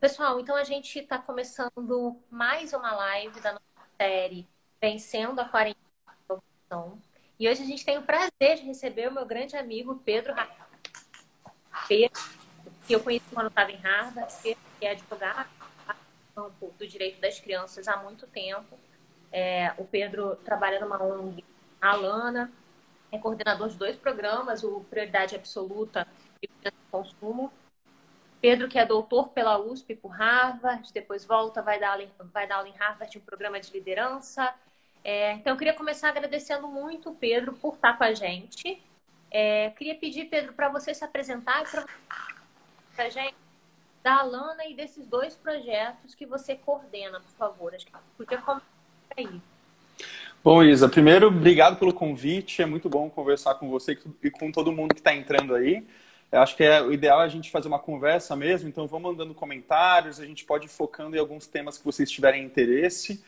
pessoal, então a gente está começando mais uma live da nossa série Vencendo a Quarentena. E hoje a gente tem o prazer de receber o meu grande amigo Pedro Pedro, que eu conheci quando estava em Harvard, que é advogado do direito das crianças há muito tempo. É, o Pedro trabalha numa ONG, a Alana, é coordenador de dois programas, o Prioridade Absoluta e o Consumo. Pedro, que é doutor pela USP por Harvard, depois volta, vai dar aula, vai dar aula em Harvard, um programa de liderança. É, então, eu queria começar agradecendo muito o Pedro por estar com a gente. É, queria pedir, Pedro, para você se apresentar para a gente da Alana e desses dois projetos que você coordena, por favor. Acho que podia aí. Bom, Isa, primeiro, obrigado pelo convite. É muito bom conversar com você e com todo mundo que está entrando aí. Eu acho que é o ideal é a gente fazer uma conversa mesmo, então vamos mandando comentários, a gente pode ir focando em alguns temas que vocês tiverem interesse.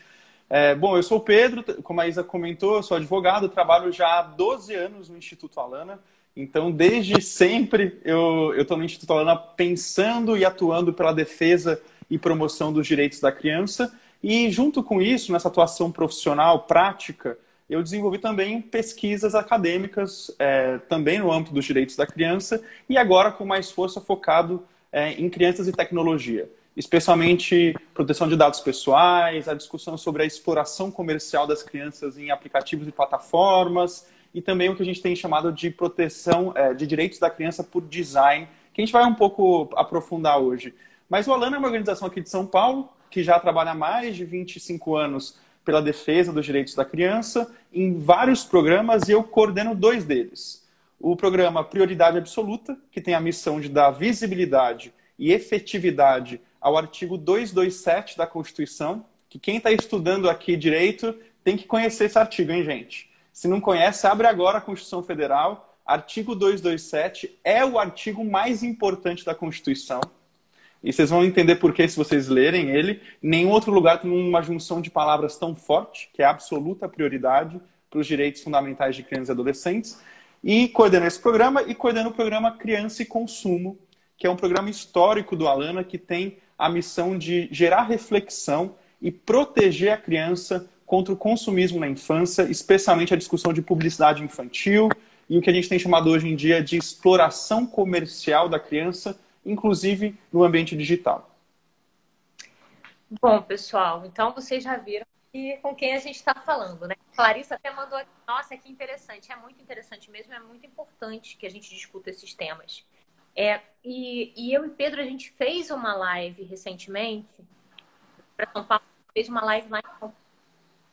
É, bom, eu sou o Pedro, como a Isa comentou, eu sou advogado, trabalho já há 12 anos no Instituto Alana, então desde sempre eu estou no Instituto Alana pensando e atuando pela defesa e promoção dos direitos da criança, e junto com isso, nessa atuação profissional, prática, eu desenvolvi também pesquisas acadêmicas, é, também no âmbito dos direitos da criança, e agora com mais força focado é, em crianças e tecnologia, especialmente proteção de dados pessoais, a discussão sobre a exploração comercial das crianças em aplicativos e plataformas, e também o que a gente tem chamado de proteção é, de direitos da criança por design, que a gente vai um pouco aprofundar hoje. Mas o Alana é uma organização aqui de São Paulo, que já trabalha há mais de 25 anos pela defesa dos direitos da criança em vários programas e eu coordeno dois deles. O programa Prioridade Absoluta, que tem a missão de dar visibilidade e efetividade ao artigo 227 da Constituição, que quem está estudando aqui direito tem que conhecer esse artigo, hein, gente? Se não conhece, abre agora a Constituição Federal. Artigo 227 é o artigo mais importante da Constituição. E vocês vão entender por que se vocês lerem ele. Nenhum outro lugar tem uma junção de palavras tão forte, que é absoluta prioridade para os direitos fundamentais de crianças e adolescentes. E coordena esse programa e coordena o programa Criança e Consumo, que é um programa histórico do Alana que tem a missão de gerar reflexão e proteger a criança contra o consumismo na infância, especialmente a discussão de publicidade infantil e o que a gente tem chamado hoje em dia de exploração comercial da criança inclusive no ambiente digital. Bom, pessoal, então vocês já viram que, com quem a gente está falando, né? Clarissa até mandou aqui, nossa, que interessante, é muito interessante mesmo, é muito importante que a gente discuta esses temas. É, e, e eu e Pedro, a gente fez uma live recentemente para São Paulo, fez uma live lá em São Paulo,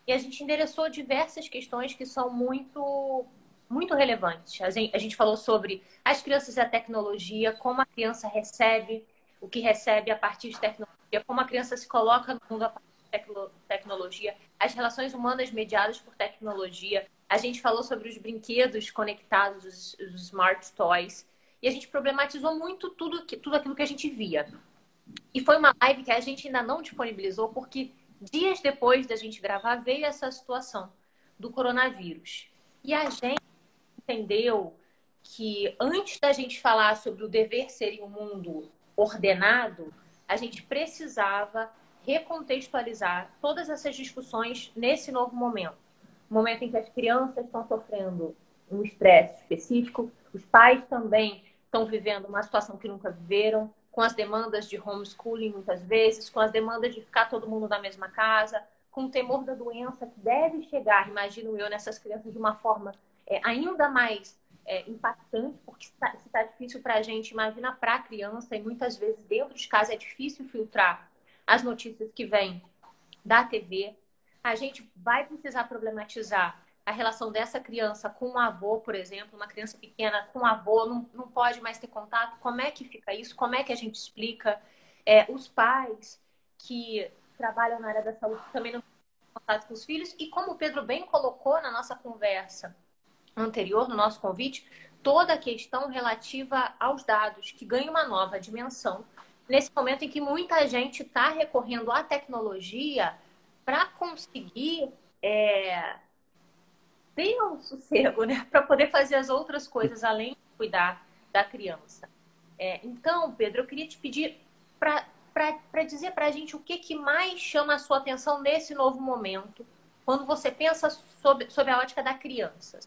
e a gente endereçou diversas questões que são muito muito relevantes. A gente falou sobre as crianças e a tecnologia, como a criança recebe o que recebe a partir de tecnologia, como a criança se coloca no mundo a partir de tecnologia, as relações humanas mediadas por tecnologia. A gente falou sobre os brinquedos conectados, os, os smart toys, e a gente problematizou muito tudo, tudo aquilo que a gente via. E foi uma live que a gente ainda não disponibilizou, porque dias depois da gente gravar veio essa situação do coronavírus. E a gente entendeu que antes da gente falar sobre o dever ser um mundo ordenado, a gente precisava recontextualizar todas essas discussões nesse novo momento. Momento em que as crianças estão sofrendo um estresse específico, os pais também estão vivendo uma situação que nunca viveram, com as demandas de homeschooling muitas vezes, com as demandas de ficar todo mundo na mesma casa, com o temor da doença que deve chegar, imagino eu, nessas crianças de uma forma é, ainda mais é, impactante, porque se está tá difícil para a gente, imagina para a criança, e muitas vezes dentro de casa é difícil filtrar as notícias que vêm da TV. A gente vai precisar problematizar a relação dessa criança com o avô, por exemplo, uma criança pequena com o avô, não, não pode mais ter contato. Como é que fica isso? Como é que a gente explica? É, os pais que trabalham na área da saúde também não têm contato com os filhos. E como o Pedro bem colocou na nossa conversa, anterior, no nosso convite, toda a questão relativa aos dados, que ganha uma nova dimensão nesse momento em que muita gente está recorrendo à tecnologia para conseguir é, ter um sossego, né? Para poder fazer as outras coisas além de cuidar da criança. É, então, Pedro, eu queria te pedir para dizer para a gente o que, que mais chama a sua atenção nesse novo momento, quando você pensa sobre, sobre a ótica da criança.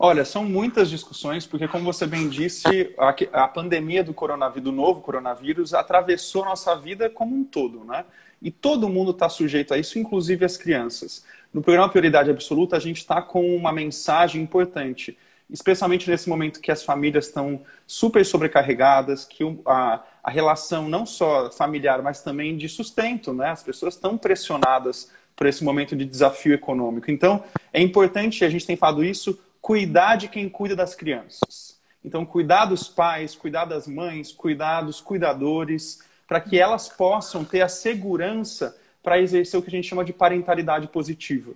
Olha, são muitas discussões, porque como você bem disse, a, a pandemia do coronavírus, do novo coronavírus, atravessou nossa vida como um todo, né? E todo mundo está sujeito a isso, inclusive as crianças. No programa Prioridade Absoluta, a gente está com uma mensagem importante, especialmente nesse momento que as famílias estão super sobrecarregadas, que a, a relação não só familiar, mas também de sustento, né? As pessoas estão pressionadas por esse momento de desafio econômico. Então, é importante, a gente tem falado isso, cuidar de quem cuida das crianças. Então, cuidar dos pais, cuidar das mães, cuidar dos cuidadores, para que elas possam ter a segurança para exercer o que a gente chama de parentalidade positiva.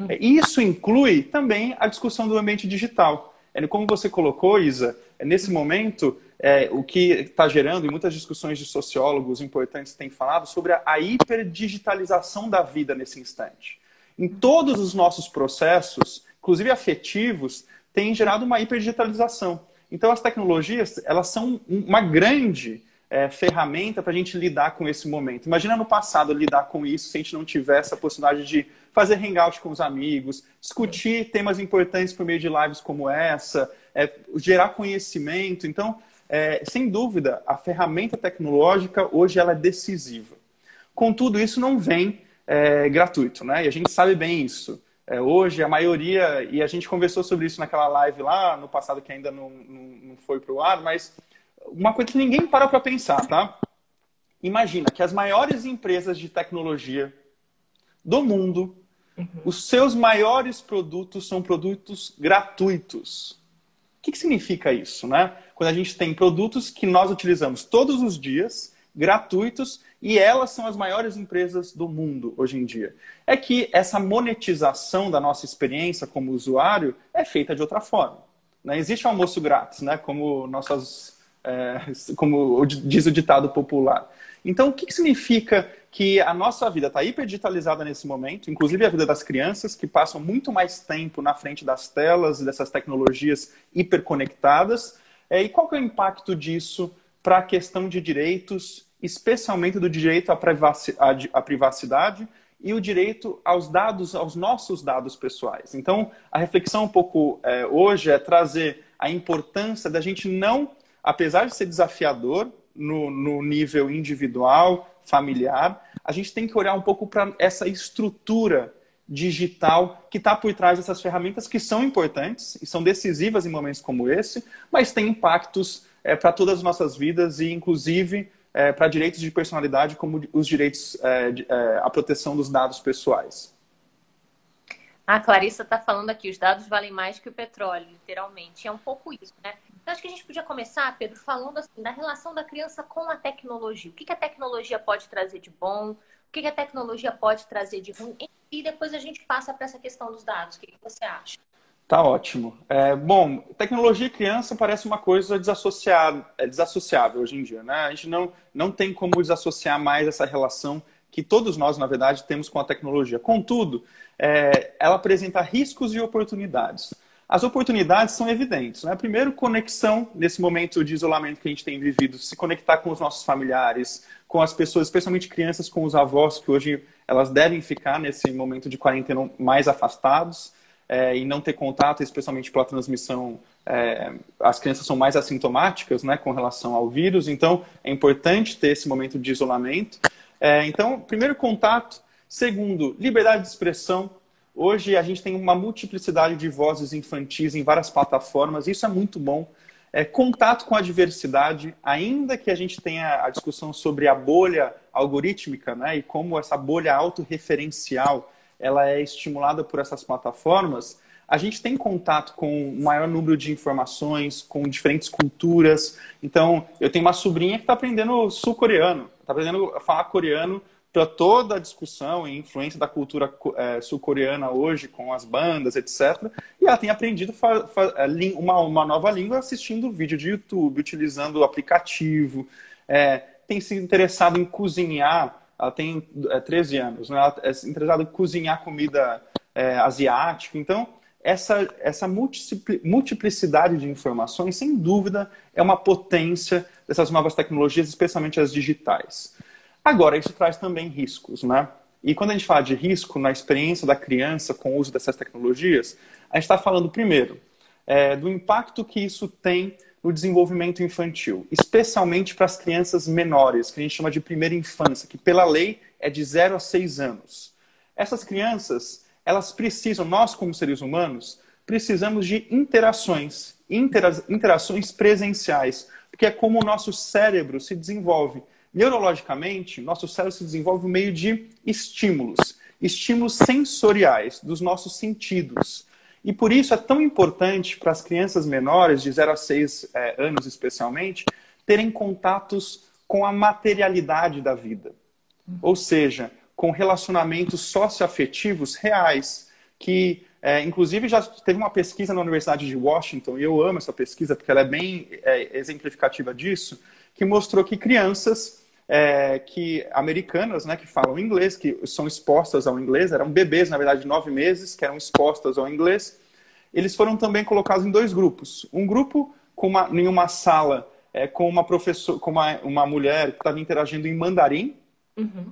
Hum. É, isso inclui também a discussão do ambiente digital. É, como você colocou, Isa, é, nesse momento, é, o que está gerando, e muitas discussões de sociólogos importantes têm falado, sobre a, a hiperdigitalização da vida nesse instante. Em todos os nossos processos, inclusive afetivos, têm gerado uma hiperdigitalização. Então, as tecnologias, elas são uma grande é, ferramenta para a gente lidar com esse momento. Imagina no passado lidar com isso se a gente não tivesse a possibilidade de fazer hangout com os amigos, discutir temas importantes por meio de lives como essa, é, gerar conhecimento. Então, é, sem dúvida, a ferramenta tecnológica hoje ela é decisiva. Contudo, isso não vem é, gratuito, né? E a gente sabe bem isso. É, hoje, a maioria, e a gente conversou sobre isso naquela live lá no passado que ainda não, não, não foi para o ar, mas uma coisa que ninguém para para pensar, tá? Imagina que as maiores empresas de tecnologia do mundo, uhum. os seus maiores produtos são produtos gratuitos. O que, que significa isso, né? Quando a gente tem produtos que nós utilizamos todos os dias gratuitos e elas são as maiores empresas do mundo hoje em dia. É que essa monetização da nossa experiência como usuário é feita de outra forma. Não existe almoço grátis, né? Como nossas, é, como diz o ditado popular. Então, o que, que significa que a nossa vida está hiperdigitalizada nesse momento, inclusive a vida das crianças, que passam muito mais tempo na frente das telas e dessas tecnologias hiperconectadas. É, e qual que é o impacto disso para a questão de direitos, especialmente do direito à privacidade, e o direito aos dados, aos nossos dados pessoais. Então, a reflexão um pouco é, hoje é trazer a importância da gente não, apesar de ser desafiador no, no nível individual, familiar, a gente tem que olhar um pouco para essa estrutura digital que está por trás dessas ferramentas que são importantes e são decisivas em momentos como esse, mas têm impactos é, para todas as nossas vidas e, inclusive, é, para direitos de personalidade, como os direitos é, de, é, à proteção dos dados pessoais. A Clarissa está falando aqui, os dados valem mais que o petróleo, literalmente. É um pouco isso, né? Então, acho que a gente podia começar, Pedro, falando assim, da relação da criança com a tecnologia. O que, que a tecnologia pode trazer de bom, o que, que a tecnologia pode trazer de ruim, e depois a gente passa para essa questão dos dados. O que, que você acha? Tá ótimo. É, bom, tecnologia e criança parece uma coisa desassociada, é desassociável hoje em dia, né? A gente não, não tem como desassociar mais essa relação que todos nós, na verdade, temos com a tecnologia. Contudo, é, ela apresenta riscos e oportunidades. As oportunidades são evidentes. Né? Primeiro, conexão, nesse momento de isolamento que a gente tem vivido, se conectar com os nossos familiares, com as pessoas, especialmente crianças, com os avós, que hoje elas devem ficar nesse momento de quarentena mais afastados é, e não ter contato, especialmente pela transmissão, é, as crianças são mais assintomáticas né, com relação ao vírus, então é importante ter esse momento de isolamento. É, então, primeiro, contato. Segundo, liberdade de expressão. Hoje a gente tem uma multiplicidade de vozes infantis em várias plataformas, isso é muito bom. É, contato com a diversidade, ainda que a gente tenha a discussão sobre a bolha algorítmica né, e como essa bolha autorreferencial ela é estimulada por essas plataformas, a gente tem contato com um maior número de informações, com diferentes culturas. Então, eu tenho uma sobrinha que está aprendendo sul-coreano, está aprendendo a falar coreano para toda a discussão e influência da cultura é, sul-coreana hoje, com as bandas, etc. E ela tem aprendido é, uma, uma nova língua assistindo vídeo de YouTube, utilizando o aplicativo, é, tem se interessado em cozinhar ela tem é, 13 anos, né? ela é interessada em cozinhar comida é, asiática. Então, essa, essa multiplicidade de informações, sem dúvida, é uma potência dessas novas tecnologias, especialmente as digitais. Agora, isso traz também riscos, né? E quando a gente fala de risco na experiência da criança com o uso dessas tecnologias, a gente está falando, primeiro, é, do impacto que isso tem no desenvolvimento infantil, especialmente para as crianças menores, que a gente chama de primeira infância, que pela lei é de 0 a 6 anos. Essas crianças, elas precisam, nós como seres humanos, precisamos de interações, intera interações presenciais, porque é como o nosso cérebro se desenvolve. Neurologicamente, nosso cérebro se desenvolve por meio de estímulos, estímulos sensoriais dos nossos sentidos. E por isso é tão importante para as crianças menores, de 0 a 6 é, anos especialmente, terem contatos com a materialidade da vida. Ou seja, com relacionamentos socioafetivos reais, que é, inclusive já teve uma pesquisa na Universidade de Washington, e eu amo essa pesquisa porque ela é bem é, exemplificativa disso, que mostrou que crianças é, que americanas, né, que falam inglês, que são expostas ao inglês, eram bebês, na verdade, de nove meses, que eram expostas ao inglês, eles foram também colocados em dois grupos. Um grupo com uma, em uma sala é, com uma professora, com uma, uma mulher que estava interagindo em mandarim, uhum.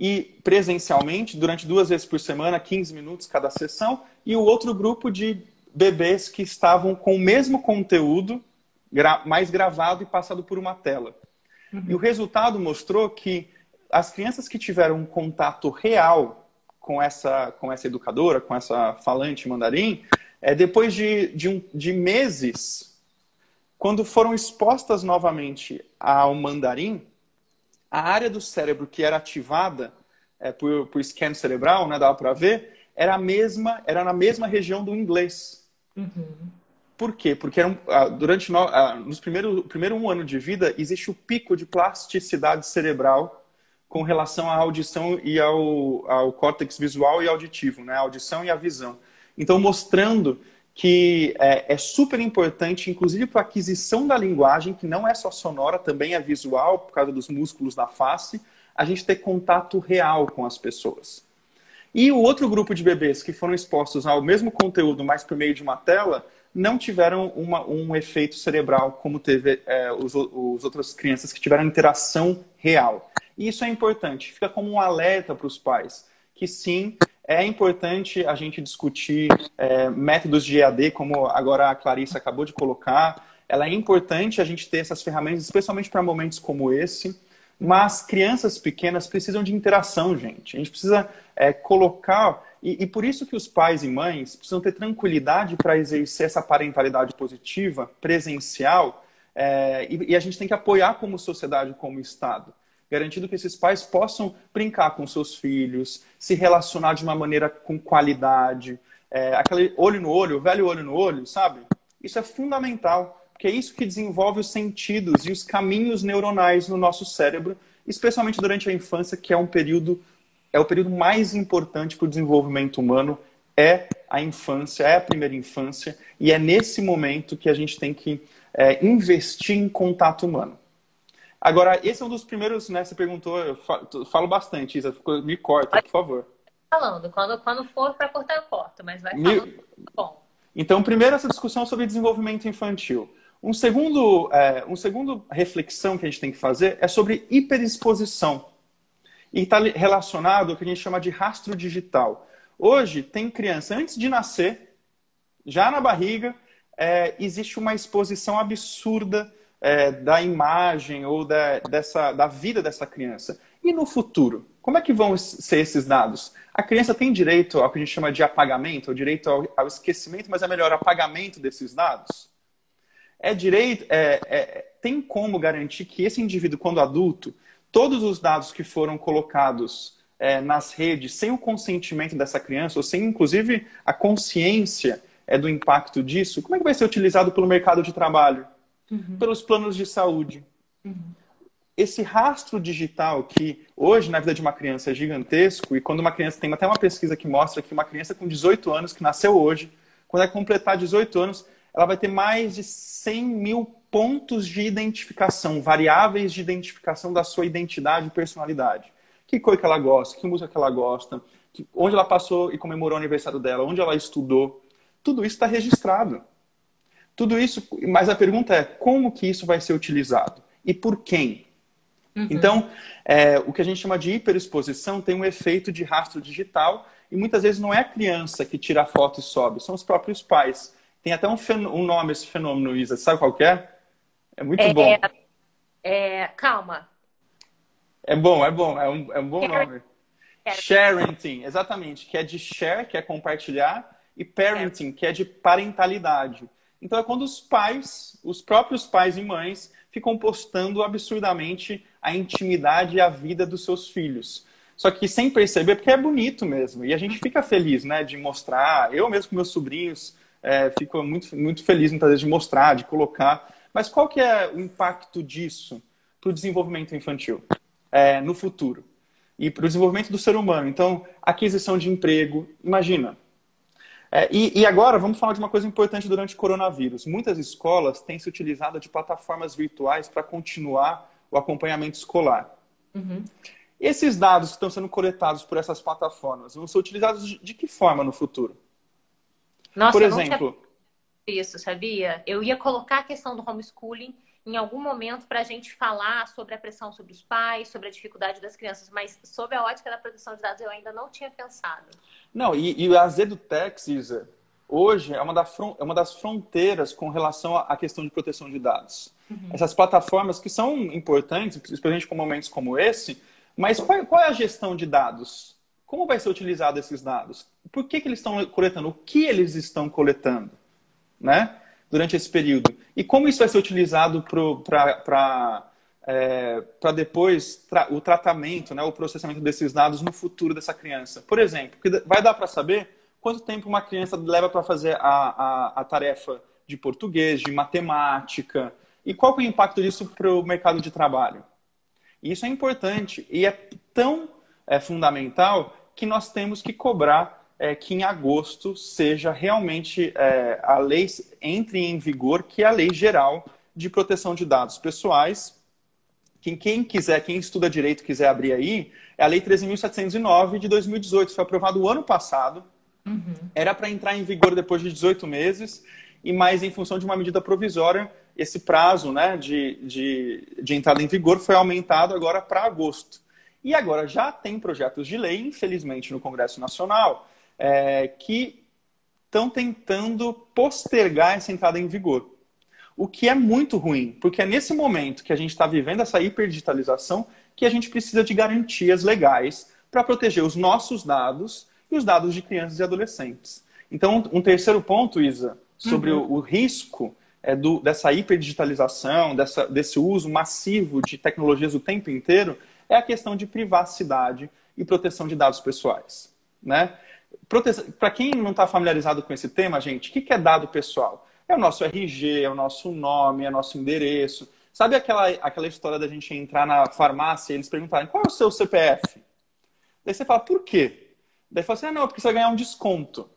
e presencialmente, durante duas vezes por semana, 15 minutos cada sessão, e o outro grupo de bebês que estavam com o mesmo conteúdo, gra mais gravado e passado por uma tela. Uhum. E o resultado mostrou que as crianças que tiveram um contato real com essa, com essa educadora, com essa falante mandarim, é, depois de, de, um, de meses, quando foram expostas novamente ao mandarim, a área do cérebro que era ativada é, por, por scan cerebral, né, dava para ver, era a mesma, era na mesma região do inglês. Uhum. Por quê? Porque ah, durante ah, nos primeiros primeiro um ano de vida existe o pico de plasticidade cerebral com relação à audição e ao, ao córtex visual e auditivo, né? A audição e a visão. Então, mostrando que é, é super importante, inclusive para a aquisição da linguagem, que não é só sonora, também é visual, por causa dos músculos da face, a gente ter contato real com as pessoas. E o outro grupo de bebês que foram expostos ao mesmo conteúdo, mas por meio de uma tela, não tiveram uma, um efeito cerebral como teve é, os, os outras crianças que tiveram interação real. E isso é importante, fica como um alerta para os pais, que sim, é importante a gente discutir é, métodos de EAD, como agora a Clarissa acabou de colocar. Ela é importante a gente ter essas ferramentas, especialmente para momentos como esse. Mas crianças pequenas precisam de interação, gente. A gente precisa é, colocar e, e, por isso que os pais e mães precisam ter tranquilidade para exercer essa parentalidade positiva, presencial, é, e, e, a gente tem que apoiar como sociedade, como Estado, garantindo que esses pais possam brincar com seus filhos, se relacionar de uma maneira com qualidade, é, aquele olho no olho, velho olho no olho, sabe? Isso é fundamental, porque é isso que desenvolve os sentidos e os caminhos neuronais no nosso cérebro, especialmente durante a infância, que é um período é o período mais importante para o desenvolvimento humano, é a infância, é a primeira infância, e é nesse momento que a gente tem que é, investir em contato humano. Agora, esse é um dos primeiros, né? Você perguntou, eu falo bastante, Isa, me corta, por favor. Falando, quando, quando for para cortar, eu corto, mas vai falando. Me... Bom. Então, primeiro, essa discussão sobre desenvolvimento infantil. Um segundo, é, um segundo reflexão que a gente tem que fazer é sobre hiperexposição e está relacionado ao que a gente chama de rastro digital. Hoje, tem criança, antes de nascer, já na barriga, é, existe uma exposição absurda é, da imagem ou da, dessa, da vida dessa criança. E no futuro? Como é que vão ser esses dados? A criança tem direito ao que a gente chama de apagamento, ou direito ao, ao esquecimento, mas é melhor apagamento desses dados? É direito, é, é, tem como garantir que esse indivíduo, quando adulto, todos os dados que foram colocados é, nas redes sem o consentimento dessa criança, ou sem inclusive a consciência é, do impacto disso, como é que vai ser utilizado pelo mercado de trabalho? Uhum. Pelos planos de saúde? Uhum. Esse rastro digital que hoje na vida de uma criança é gigantesco, e quando uma criança tem até uma pesquisa que mostra que uma criança com 18 anos, que nasceu hoje, quando é completar 18 anos, ela vai ter mais de 100 mil pontos de identificação, variáveis de identificação da sua identidade e personalidade. Que cor que ela gosta, que música que ela gosta, que, onde ela passou e comemorou o aniversário dela, onde ela estudou. Tudo isso está registrado. Tudo isso, mas a pergunta é como que isso vai ser utilizado? e por quem. Uhum. Então, é, o que a gente chama de hiperexposição tem um efeito de rastro digital e muitas vezes não é a criança que tira a foto e sobe, são os próprios pais. Tem até um, um nome esse fenômeno, Isa. Sabe qual é? É muito é, bom. É, calma. É bom, é bom. É um, é um bom nome. Sharenting, exatamente. Que é de share, que é compartilhar, e parenting, que é de parentalidade. Então é quando os pais, os próprios pais e mães, ficam postando absurdamente a intimidade e a vida dos seus filhos. Só que sem perceber, porque é bonito mesmo. E a gente fica feliz, né, de mostrar. Eu mesmo com meus sobrinhos é, fico muito, muito feliz muitas vezes de mostrar, de colocar. Mas qual que é o impacto disso para o desenvolvimento infantil é, no futuro? E para o desenvolvimento do ser humano. Então, aquisição de emprego. Imagina, é, e, e, agora vamos falar de uma coisa importante durante o coronavírus. Muitas escolas têm se utilizado de plataformas virtuais para continuar o acompanhamento escolar. Uhum. Esses dados que estão sendo coletados por essas plataformas vão ser utilizados de, que forma no futuro? Nossa, por exemplo, isso, sabia? Eu ia colocar a questão do homeschooling em algum momento para a gente falar sobre a pressão sobre os pais, sobre a dificuldade das crianças, mas sob a ótica da proteção de dados eu ainda não tinha pensado. Não, e, e a Zedutex, Isa, hoje é uma, da, é uma das fronteiras com relação à questão de proteção de dados. Uhum. Essas plataformas que são importantes, principalmente com momentos como esse, mas qual, qual, é a gestão de dados? Como vai ser utilizado esses dados? Por que, que eles estão coletando? O que eles estão coletando? Né? durante esse período. E como isso vai ser utilizado para é, depois tra o tratamento, né, o processamento desses dados no futuro dessa criança. Por exemplo, vai dar para saber quanto tempo uma criança leva para fazer a, a, a, tarefa de português, de matemática, e qual é o impacto disso para o mercado de trabalho. Isso é importante e é tão é, fundamental que nós temos que cobrar é, que em agosto seja realmente é, a lei entre em vigor, que é a lei geral de proteção de dados pessoais. Quem, quem quiser, quem estuda direito quiser abrir aí, é a lei 13.709 de 2018, foi aprovado o ano passado. Uhum. Era para entrar em vigor depois de 18 meses, e mais em função de uma medida provisória, esse prazo né, de, de, de entrada em vigor foi aumentado agora para agosto. E agora já tem projetos de lei, infelizmente, no Congresso Nacional, é, que estão tentando postergar essa entrada em vigor. O que é muito ruim, porque é nesse momento que a gente está vivendo essa hiperdigitalização que a gente precisa de garantias legais para proteger os nossos dados e os dados de crianças e adolescentes. Então, um terceiro ponto, Isa, sobre uhum. o, o, risco é, do, dessa hiperdigitalização, dessa, desse uso massivo de tecnologias o tempo inteiro, é a questão de privacidade e proteção de dados pessoais. Né? Para quem não está familiarizado com esse tema, gente, o que, que é dado pessoal? É o nosso RG, é o nosso nome, é o nosso endereço. Sabe aquela, aquela história da gente entrar na farmácia e eles perguntarem qual é o seu CPF? Daí você fala, por quê? Daí fala assim, ah, não, porque você vai ganhar um desconto.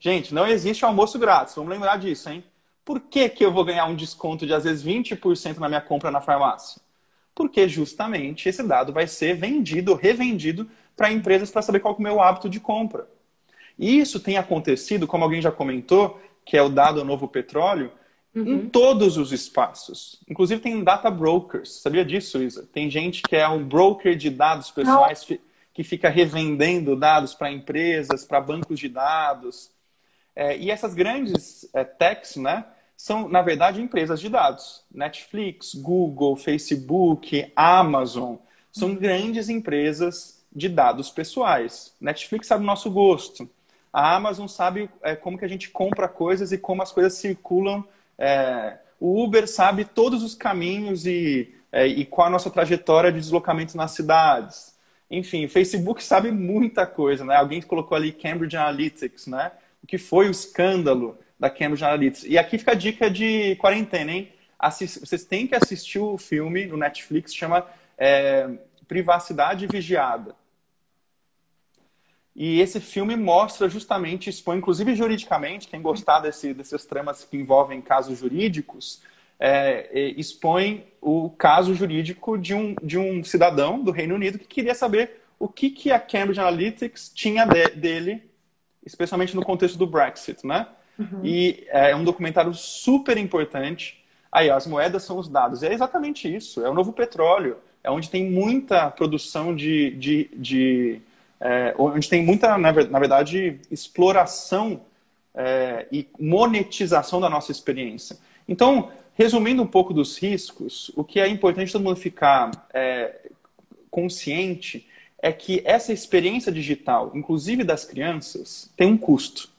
Gente, não existe almoço grátis, vamos lembrar disso, hein? Por que, que eu vou ganhar um desconto de às vezes 20% na minha compra na farmácia? Porque justamente esse dado vai ser vendido, revendido para empresas para saber qual é o meu hábito de compra. E isso tem acontecido, como alguém já comentou, que é o dado novo petróleo, uhum. em todos os espaços. Inclusive tem data brokers. Sabia disso, Isa? Tem gente que é um broker de dados pessoais Não. que fica revendendo dados para empresas, para bancos de dados. É, e essas grandes é, techs, né? São, na verdade, empresas de dados. Netflix, Google, Facebook, Amazon. São uhum. grandes empresas de dados pessoais. Netflix sabe o nosso gosto. A Amazon sabe é, como que a gente compra coisas e como as coisas circulam. É, o Uber sabe todos os caminhos e, é, e qual a nossa trajetória de deslocamento nas cidades. Enfim, o Facebook sabe muita coisa, né? Alguém colocou ali Cambridge Analytics, né? O que foi o escândalo da Cambridge Analytics. E aqui fica a dica de quarentena, hein? Assist... Vocês têm que assistir o filme no Netflix, chama é, Privacidade Vigiada. E esse filme mostra justamente, expõe inclusive juridicamente, quem gostar desse, desses tramas que envolvem casos jurídicos, é, é, expõe o caso jurídico de um, de um cidadão do Reino Unido que queria saber o que, que a Cambridge Analytics tinha de, dele, especialmente no contexto do Brexit, né? Uhum. E é um documentário super importante. Aí, as moedas são os dados. É exatamente isso. É o novo petróleo. É onde tem muita produção de. de, de é, onde tem muita, na verdade, exploração é, e monetização da nossa experiência. Então, resumindo um pouco dos riscos, o que é importante todo mundo ficar é, consciente é que essa experiência digital, inclusive das crianças, tem um custo.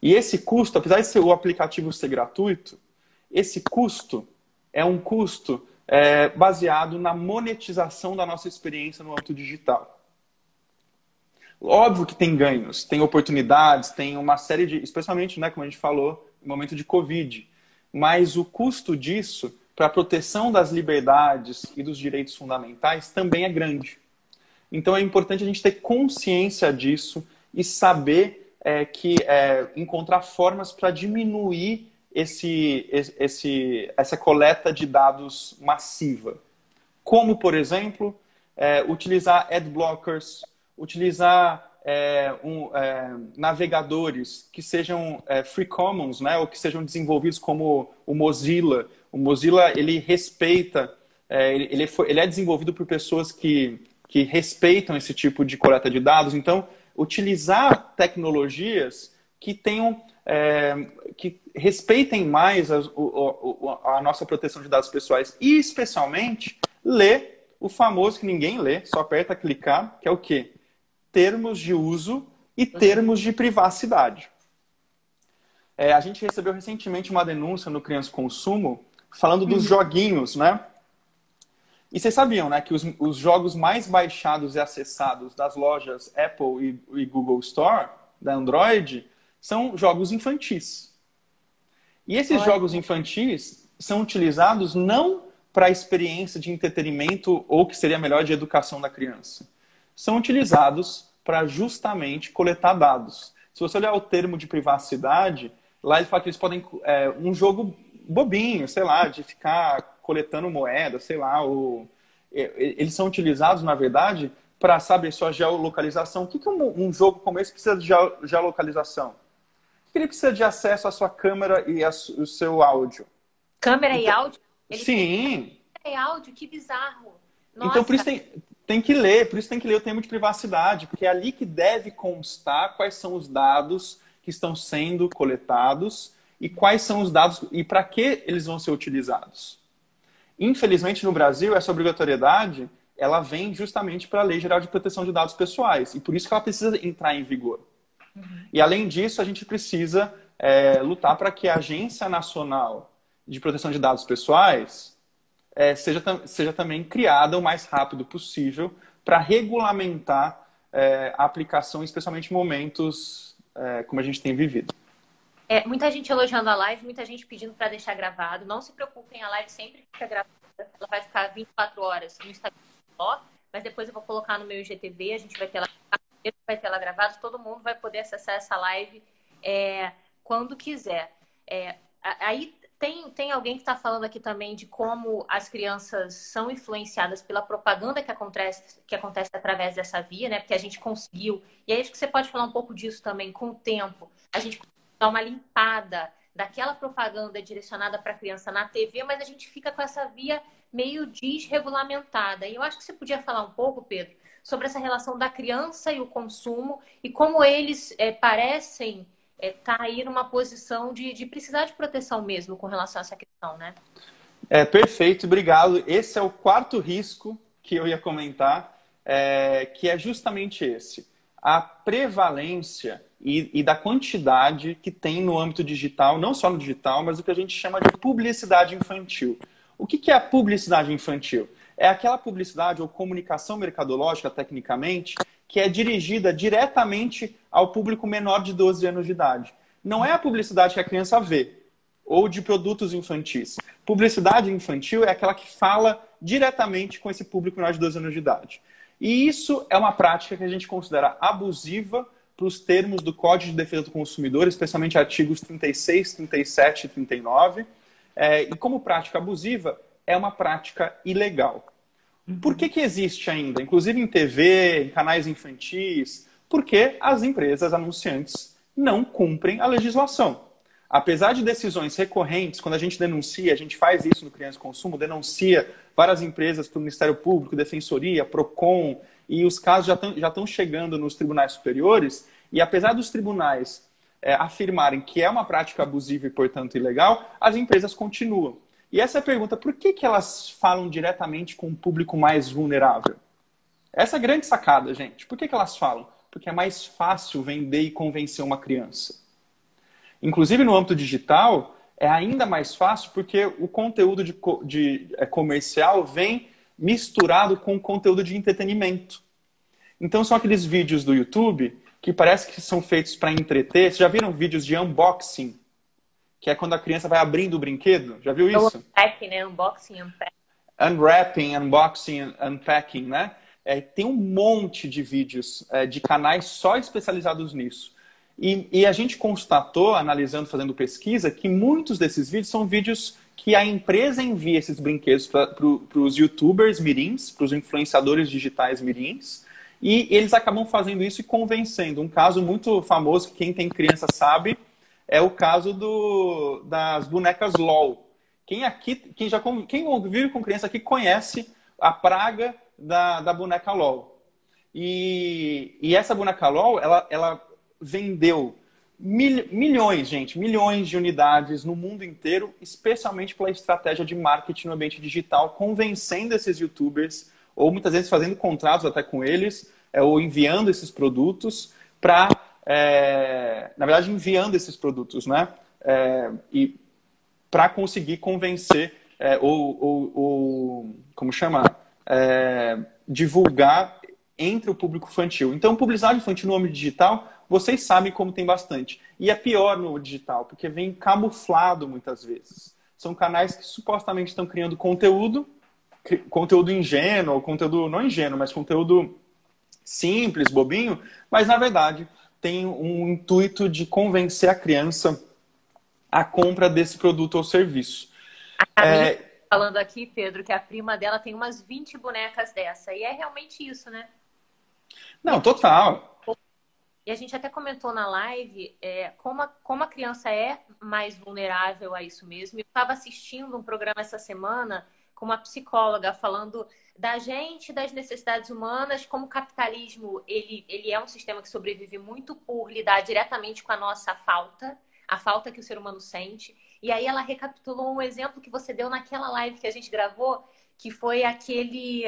E esse custo, apesar de o aplicativo ser gratuito, esse custo é um custo é, baseado na monetização da nossa experiência no âmbito digital. Óbvio que tem ganhos, tem oportunidades, tem uma série de, especialmente, né, como a gente falou, no momento de Covid. Mas o custo disso para a proteção das liberdades e dos direitos fundamentais também é grande. Então é importante a gente ter consciência disso e saber é, que é, encontrar formas para diminuir esse, esse, essa coleta de dados massiva. Como, por exemplo, é, utilizar ad blockers, utilizar é, um, é, navegadores que sejam é, free commons, né, ou que sejam desenvolvidos como o Mozilla. O Mozilla ele respeita, é, ele, ele, é desenvolvido por pessoas que, que respeitam esse tipo de coleta de dados. Então, utilizar tecnologias que tenham é, que respeitem mais a, a, a, nossa proteção de dados pessoais e, especialmente, ler o famoso que ninguém lê, só aperta clicar, que é o quê? Termos de uso e termos de privacidade. É, a gente recebeu recentemente uma denúncia no Criança Consumo falando dos uhum. joguinhos, né? E vocês sabiam, né, que os, os, jogos mais baixados e acessados das lojas Apple e, e Google Store, da Android, são jogos infantis. E esses Olha. jogos infantis são utilizados não para a experiência de entretenimento ou que seria melhor de educação da criança, são utilizados para justamente coletar dados. Se você olhar o termo de privacidade, lá ele fala que eles podem. É, um jogo bobinho, sei lá, de ficar coletando moeda, sei lá. O, eles são utilizados, na verdade, para saber sua geolocalização. O que, que um, um, jogo como esse precisa de geolocalização? O que ele precisa de acesso à sua câmera e ao seu áudio? Câmera então, e áudio? Ele sim. Câmera e áudio, que bizarro. Nossa. Então, por isso tem, tem que ler, por isso tem que ler o termo de privacidade, porque é ali que deve constar quais são os dados que estão sendo coletados e quais são os dados e para que eles vão ser utilizados. Infelizmente, no Brasil, essa obrigatoriedade ela vem justamente para a Lei Geral de Proteção de Dados Pessoais e por isso que ela precisa entrar em vigor. Uhum. E além disso, a gente precisa é, lutar para que a Agência Nacional de Proteção de Dados Pessoais é, seja, seja também criada o mais rápido possível para regulamentar é, a aplicação, especialmente em momentos é, como a gente tem vivido. É, muita gente elogiando a live, muita gente pedindo para deixar gravado. Não se preocupem, a live sempre fica gravada. Ela vai ficar 24 horas no Instagram mas depois eu vou colocar no meu IGTV, a gente vai ter ela, vai ter ela gravada, todo mundo vai poder acessar essa live é, quando quiser. É, aí tem, tem alguém que está falando aqui também de como as crianças são influenciadas pela propaganda que acontece, que acontece através dessa via, né? Porque a gente conseguiu. E aí acho que você pode falar um pouco disso também com o tempo. A gente dá uma limpada daquela propaganda direcionada para a criança na TV, mas a gente fica com essa via meio desregulamentada. E eu acho que você podia falar um pouco, Pedro, sobre essa relação da criança e o consumo e como eles é, parecem está é, tá aí numa posição de, de precisar de proteção mesmo com relação a essa questão, né? É, perfeito, obrigado. Esse é o quarto risco que eu ia comentar, é, que é justamente esse. A prevalência e, e, da quantidade que tem no âmbito digital, não só no digital, mas o que a gente chama de publicidade infantil. O que, que é a publicidade infantil? É aquela publicidade ou comunicação mercadológica, tecnicamente, que é dirigida diretamente ao público menor de 12 anos de idade. Não é a publicidade que a criança vê, ou de produtos infantis. Publicidade infantil é aquela que fala diretamente com esse público menor de 12 anos de idade. E isso é uma prática que a gente considera abusiva para os termos do Código de Defesa do Consumidor, especialmente artigos 36, 37 e 39. É, e como prática abusiva, é uma prática ilegal. Por que, que existe ainda, inclusive em TV, em canais infantis? Porque as empresas anunciantes não cumprem a legislação. apesar de decisões recorrentes, quando a gente denuncia, a gente faz isso no Criança Consumo, denuncia várias empresas para o Ministério Público, Defensoria, PROCON, e os casos já estão já chegando nos tribunais superiores, e apesar dos tribunais é, afirmarem que é uma prática abusiva e, portanto, ilegal, as empresas continuam. E essa é pergunta: por que, que elas falam diretamente com um público mais vulnerável? Essa é a grande sacada, gente. Por que, que elas falam? Porque é mais fácil vender e convencer uma criança. Inclusive no âmbito digital, é ainda mais fácil porque o conteúdo de, de é, comercial vem misturado com conteúdo de entretenimento. Então são aqueles vídeos do YouTube que parece que são feitos para entreter. Vocês já viram vídeos de unboxing? Que é quando a criança vai abrindo o brinquedo? Já viu isso? Unpacking, né? Unboxing, unpacking. Unwrapping, unboxing, unpacking, né? É, tem um monte de vídeos é, de canais só especializados nisso. E, e, a gente constatou, analisando, fazendo pesquisa, que muitos desses vídeos são vídeos que a empresa envia esses brinquedos para os youtubers mirins, para os influenciadores digitais mirins, e eles acabam fazendo isso e convencendo. Um caso muito famoso, que quem tem criança sabe, é o caso do, das bonecas LOL. Quem aqui, quem já quem vive com criança aqui conhece a praga da, da boneca LOL. E, e essa boneca LOL, ela, ela vendeu mil, milhões, gente, milhões de unidades no mundo inteiro, especialmente pela estratégia de marketing no ambiente digital, convencendo esses youtubers ou muitas vezes fazendo contratos até com eles, é, ou enviando esses produtos para, é, na verdade, enviando esses produtos, né? É, e para conseguir convencer é, ou, ou, ou, como chama, é, divulgar entre o público infantil. Então, publicidade infantil no âmbito digital, vocês sabem como tem bastante. E é pior no digital, porque vem camuflado muitas vezes. São canais que supostamente estão criando conteúdo, conteúdo ingênuo, conteúdo não ingênuo, mas conteúdo simples, bobinho, mas na verdade tem um intuito de convencer a criança a compra desse produto ou serviço. A é... falando aqui, Pedro, que a prima dela tem umas 20 bonecas dessa. E é realmente isso, né? Não, total. E a gente até comentou na live é, como, a, como a criança é mais vulnerável a isso mesmo. Eu estava assistindo um programa essa semana com uma psicóloga falando da gente, das necessidades humanas, como o capitalismo ele, ele é um sistema que sobrevive muito por lidar diretamente com a nossa falta, a falta que o ser humano sente. E aí ela recapitulou um exemplo que você deu naquela live que a gente gravou, que foi aquele.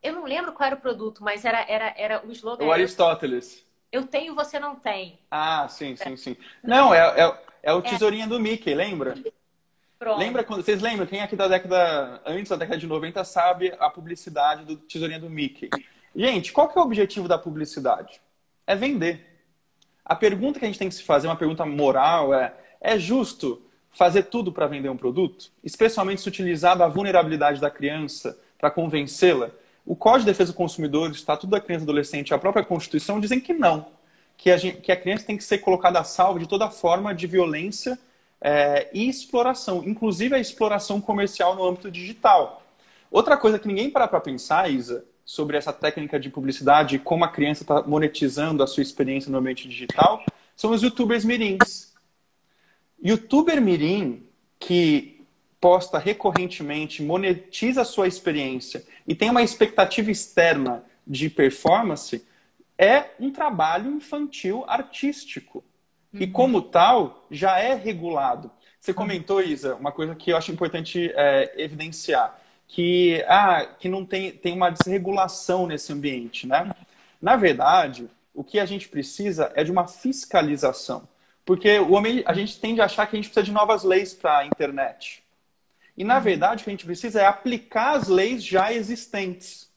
Eu não lembro qual era o produto, mas era, era, era o slogan. O Aristóteles. Eu tenho, você não tem. Ah, sim, sim, sim. Não, é, é, é o tesourinho do Mickey, lembra? Pronto. Lembra quando, vocês lembram? Quem aqui da década, antes da década de 90 sabe a publicidade do tesourinha do Mickey. Gente, qual que é o objetivo da publicidade? É vender. A pergunta que a gente tem que se fazer, uma pergunta moral, é: é justo fazer tudo para vender um produto? Especialmente se utilizar da vulnerabilidade da criança para convencê-la? O Código de Defesa do Consumidor, o Estatuto da Criança e Adolescente e a própria Constituição dizem que não. Que a, gente, que a criança tem que ser colocada a salvo de toda forma de violência é, e exploração, inclusive a exploração comercial no âmbito digital. Outra coisa que ninguém para para pensar, Isa, sobre essa técnica de publicidade e como a criança está monetizando a sua experiência no ambiente digital, são os youtubers mirins. Youtuber mirim que posta recorrentemente, monetiza a sua experiência e tem uma expectativa externa de performance, é um trabalho infantil artístico. E uhum. como tal, já é regulado. Você uhum. comentou, Isa, uma coisa que eu acho importante é, evidenciar, que, ah, que não tem, tem uma desregulação nesse ambiente, né? Na verdade, o que a gente precisa é de uma fiscalização. Porque o homem, a gente tende a achar que a gente precisa de novas leis para a internet. E, na uhum. verdade, o que a gente precisa é aplicar as leis já existentes.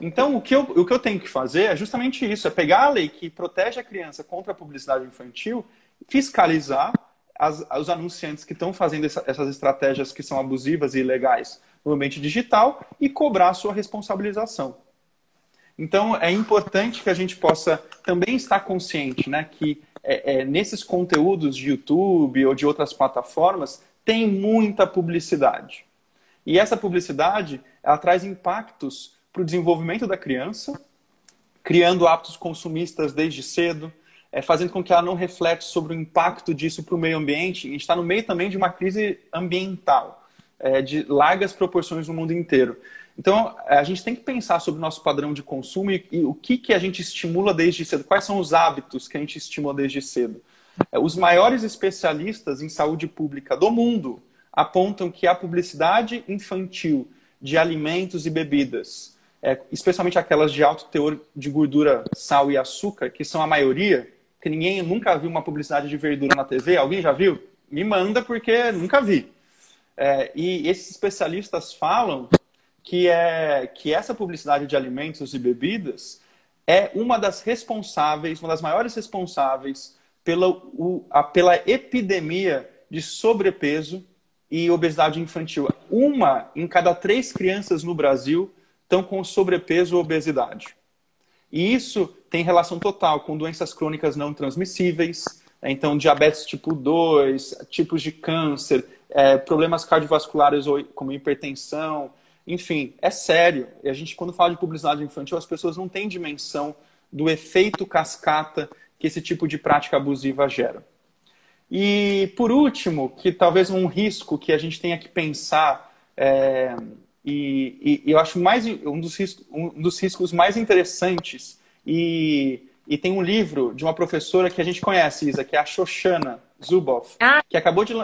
Então, o que, eu, o que eu tenho que fazer é justamente isso: é pegar a lei que protege a criança contra a publicidade infantil, fiscalizar as, os anunciantes que estão fazendo essa, essas estratégias que são abusivas e ilegais no ambiente digital e cobrar a sua responsabilização. Então, é importante que a gente possa também estar consciente né, que é, é, nesses conteúdos de YouTube ou de outras plataformas tem muita publicidade. E essa publicidade ela traz impactos para o desenvolvimento da criança, criando hábitos consumistas desde cedo, é, fazendo com que ela não reflete sobre o impacto disso para o meio ambiente. A gente está no meio também de uma crise ambiental, é, de largas proporções no mundo inteiro. Então, a gente tem que pensar sobre o nosso padrão de consumo e, e o que, que a gente estimula desde cedo, quais são os hábitos que a gente estimula desde cedo. É, os maiores especialistas em saúde pública do mundo apontam que a publicidade infantil de alimentos e bebidas, é, especialmente aquelas de alto teor de gordura, sal e açúcar, que são a maioria, que ninguém nunca viu uma publicidade de verdura na TV, alguém já viu? Me manda porque nunca vi. É, e esses especialistas falam que, é, que essa publicidade de alimentos e bebidas é uma das responsáveis, uma das maiores responsáveis pela, o, a, pela epidemia de sobrepeso e obesidade infantil. Uma em cada três crianças no Brasil estão com sobrepeso ou obesidade. E isso tem relação total com doenças crônicas não transmissíveis, né? então diabetes tipo 2, tipos de câncer, é, problemas cardiovasculares como hipertensão, enfim, é sério. E a gente, quando fala de publicidade infantil, as pessoas não têm dimensão do efeito cascata que esse tipo de prática abusiva gera. E, por último, que talvez um risco que a gente tenha que pensar, é, e, e, eu acho mais um dos, riscos, um dos riscos mais interessantes, e, e, tem um livro de uma professora que a gente conhece, Isa, que é a Shoshana Zuboff, ah. que acabou de.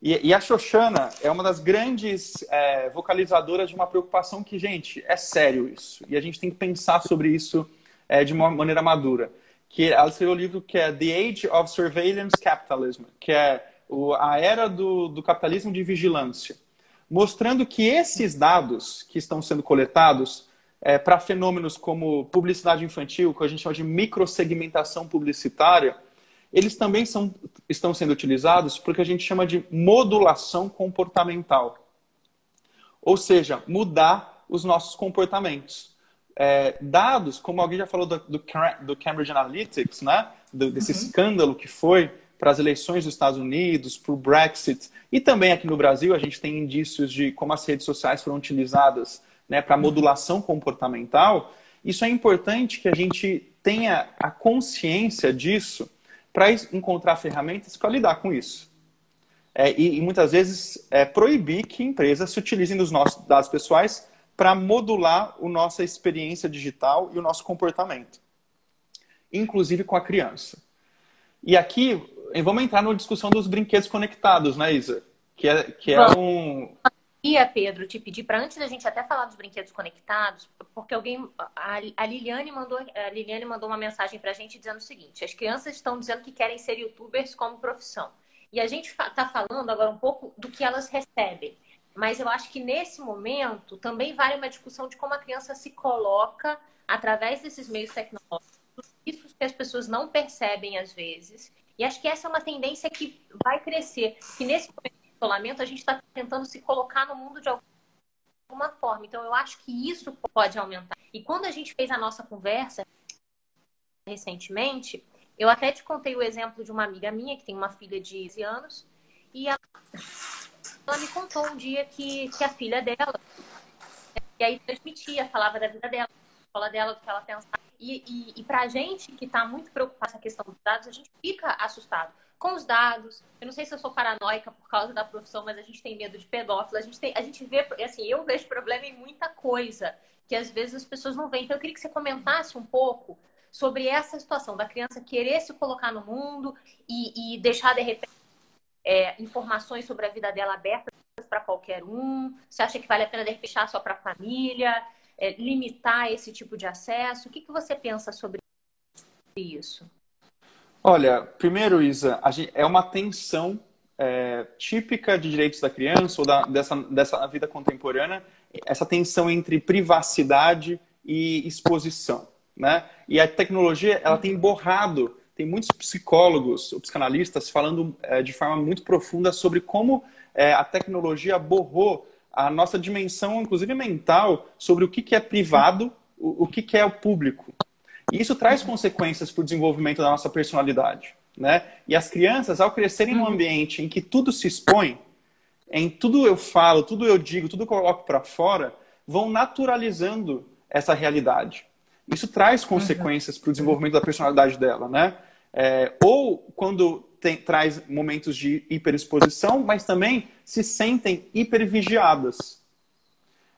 E, e, a Shoshana é uma das grandes é, vocalizadoras de uma preocupação que, gente, é sério isso. E a gente tem que pensar sobre isso é, de uma maneira madura que ela escreveu um livro que é The Age of Surveillance Capitalism, que é o, a era do, do capitalismo de vigilância, mostrando que esses dados que estão sendo coletados é, para fenômenos como publicidade infantil, que a gente chama de microsegmentação publicitária, eles também são, estão sendo utilizados porque a gente chama de modulação comportamental. Ou seja, mudar os nossos comportamentos é, dados, como alguém já falou do, do, do Cambridge Analytics, né? Do, desse uhum. escândalo que foi para as eleições dos Estados Unidos, para o Brexit, e também aqui no Brasil a gente tem indícios de como as redes sociais foram utilizadas né, para modulação comportamental. Isso é importante que a gente tenha a consciência disso para encontrar ferramentas para lidar com isso. É, e, e, muitas vezes é, proibir que empresas se utilizem dos nossos dados pessoais para modular a nossa experiência digital e o nosso comportamento, inclusive com a criança. E aqui, vamos entrar na discussão dos brinquedos conectados, né, Isa? Que é, que é um. Ia, Pedro, te pedir para antes da gente até falar dos brinquedos conectados, porque alguém, a, Liliane mandou, a Liliane mandou uma mensagem para a gente dizendo o seguinte: as crianças estão dizendo que querem ser YouTubers como profissão. E a gente está falando agora um pouco do que elas recebem. Mas eu acho que nesse momento também vale uma discussão de como a criança se coloca através desses meios tecnológicos, isso que as pessoas não percebem às vezes. E acho que essa é uma tendência que vai crescer. Que nesse momento de isolamento a gente está tentando se colocar no mundo de alguma forma. Então eu acho que isso pode aumentar. E quando a gente fez a nossa conversa recentemente, eu até te contei o exemplo de uma amiga minha que tem uma filha de 11 anos e ela ela me contou um dia que, que a filha dela, e aí transmitia, falava da vida dela, da escola dela, do que ela pensava. E, e, e pra gente que tá muito preocupado com a questão dos dados, a gente fica assustado com os dados. Eu não sei se eu sou paranoica por causa da profissão, mas a gente tem medo de pedófilo. A gente, tem, a gente vê, assim, eu vejo problema em muita coisa que às vezes as pessoas não veem. Então eu queria que você comentasse um pouco sobre essa situação da criança querer se colocar no mundo e, e deixar de repente é, informações sobre a vida dela abertas para qualquer um? Você acha que vale a pena deixar só para a família? É, limitar esse tipo de acesso? O que, que você pensa sobre isso? Olha, primeiro, Isa, gente, é uma tensão é, típica de direitos da criança ou da, dessa, dessa vida contemporânea, essa tensão entre privacidade e exposição. Né? E a tecnologia ela tem borrado tem muitos psicólogos, psicanalistas, falando é, de forma muito profunda sobre como é, a tecnologia borrou a nossa dimensão, inclusive mental, sobre o que, que é privado, o, o que, que é o público. E isso traz consequências para o desenvolvimento da nossa personalidade. Né? E as crianças, ao crescerem num ambiente em que tudo se expõe, em tudo eu falo, tudo eu digo, tudo eu coloco para fora, vão naturalizando essa realidade. isso traz consequências para o desenvolvimento da personalidade dela, né? É, ou quando tem, traz momentos de hiperexposição, mas também se sentem hipervigiadas.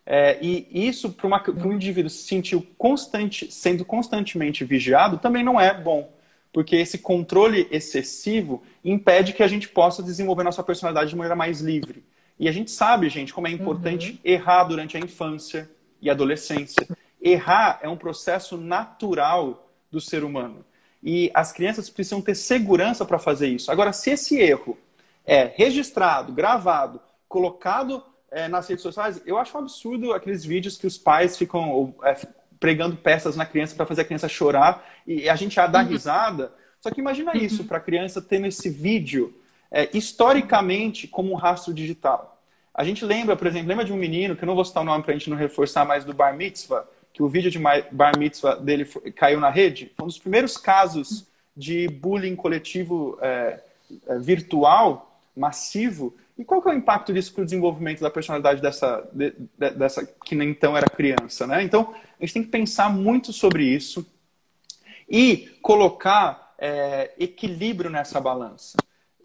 É, e isso, para um indivíduo se sentir constante, sendo constantemente vigiado, também não é bom. Porque esse controle excessivo impede que a gente possa desenvolver nossa personalidade de maneira mais livre. E a gente sabe, gente, como é importante uhum. errar durante a infância e adolescência. Errar é um processo natural do ser humano. E as crianças precisam ter segurança para fazer isso. Agora, se esse erro é registrado, gravado, colocado é, nas redes sociais, eu acho um absurdo aqueles vídeos que os pais ficam é, pregando peças na criança para fazer a criança chorar e a gente dá uhum. risada. Só que imagina uhum. isso para a criança tendo esse vídeo é, historicamente como um rastro digital. A gente lembra, por exemplo, lembra de um menino, que eu não vou citar o nome para a gente não reforçar mais, do Bar Mitzvah, que o vídeo de Bar Mitzvah dele caiu na rede? Foi um dos primeiros casos de bullying coletivo é, é, virtual, massivo, e qual que é o impacto disso para o desenvolvimento da personalidade dessa, de, dessa que então era criança, né? Então, a gente tem que pensar muito sobre isso e colocar é, equilíbrio nessa balança.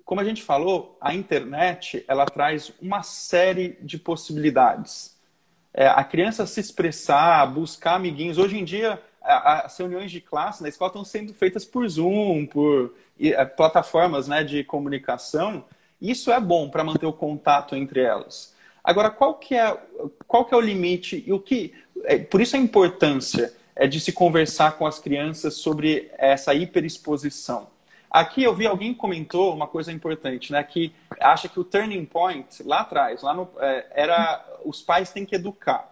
Como a gente falou, a internet ela traz uma série de possibilidades. É, a criança se expressar, buscar amiguinhos. Hoje em dia, as reuniões de classe na escola estão sendo feitas por Zoom, por é, plataformas né, de comunicação. Isso é bom para manter o contato entre elas. Agora, qual que é, qual que é o limite e o que... É, por isso a importância é de se conversar com as crianças sobre essa hiperexposição. Aqui eu vi alguém comentou uma coisa importante, né? Que acha que o turning point lá atrás, lá no, é, era os pais têm que educar.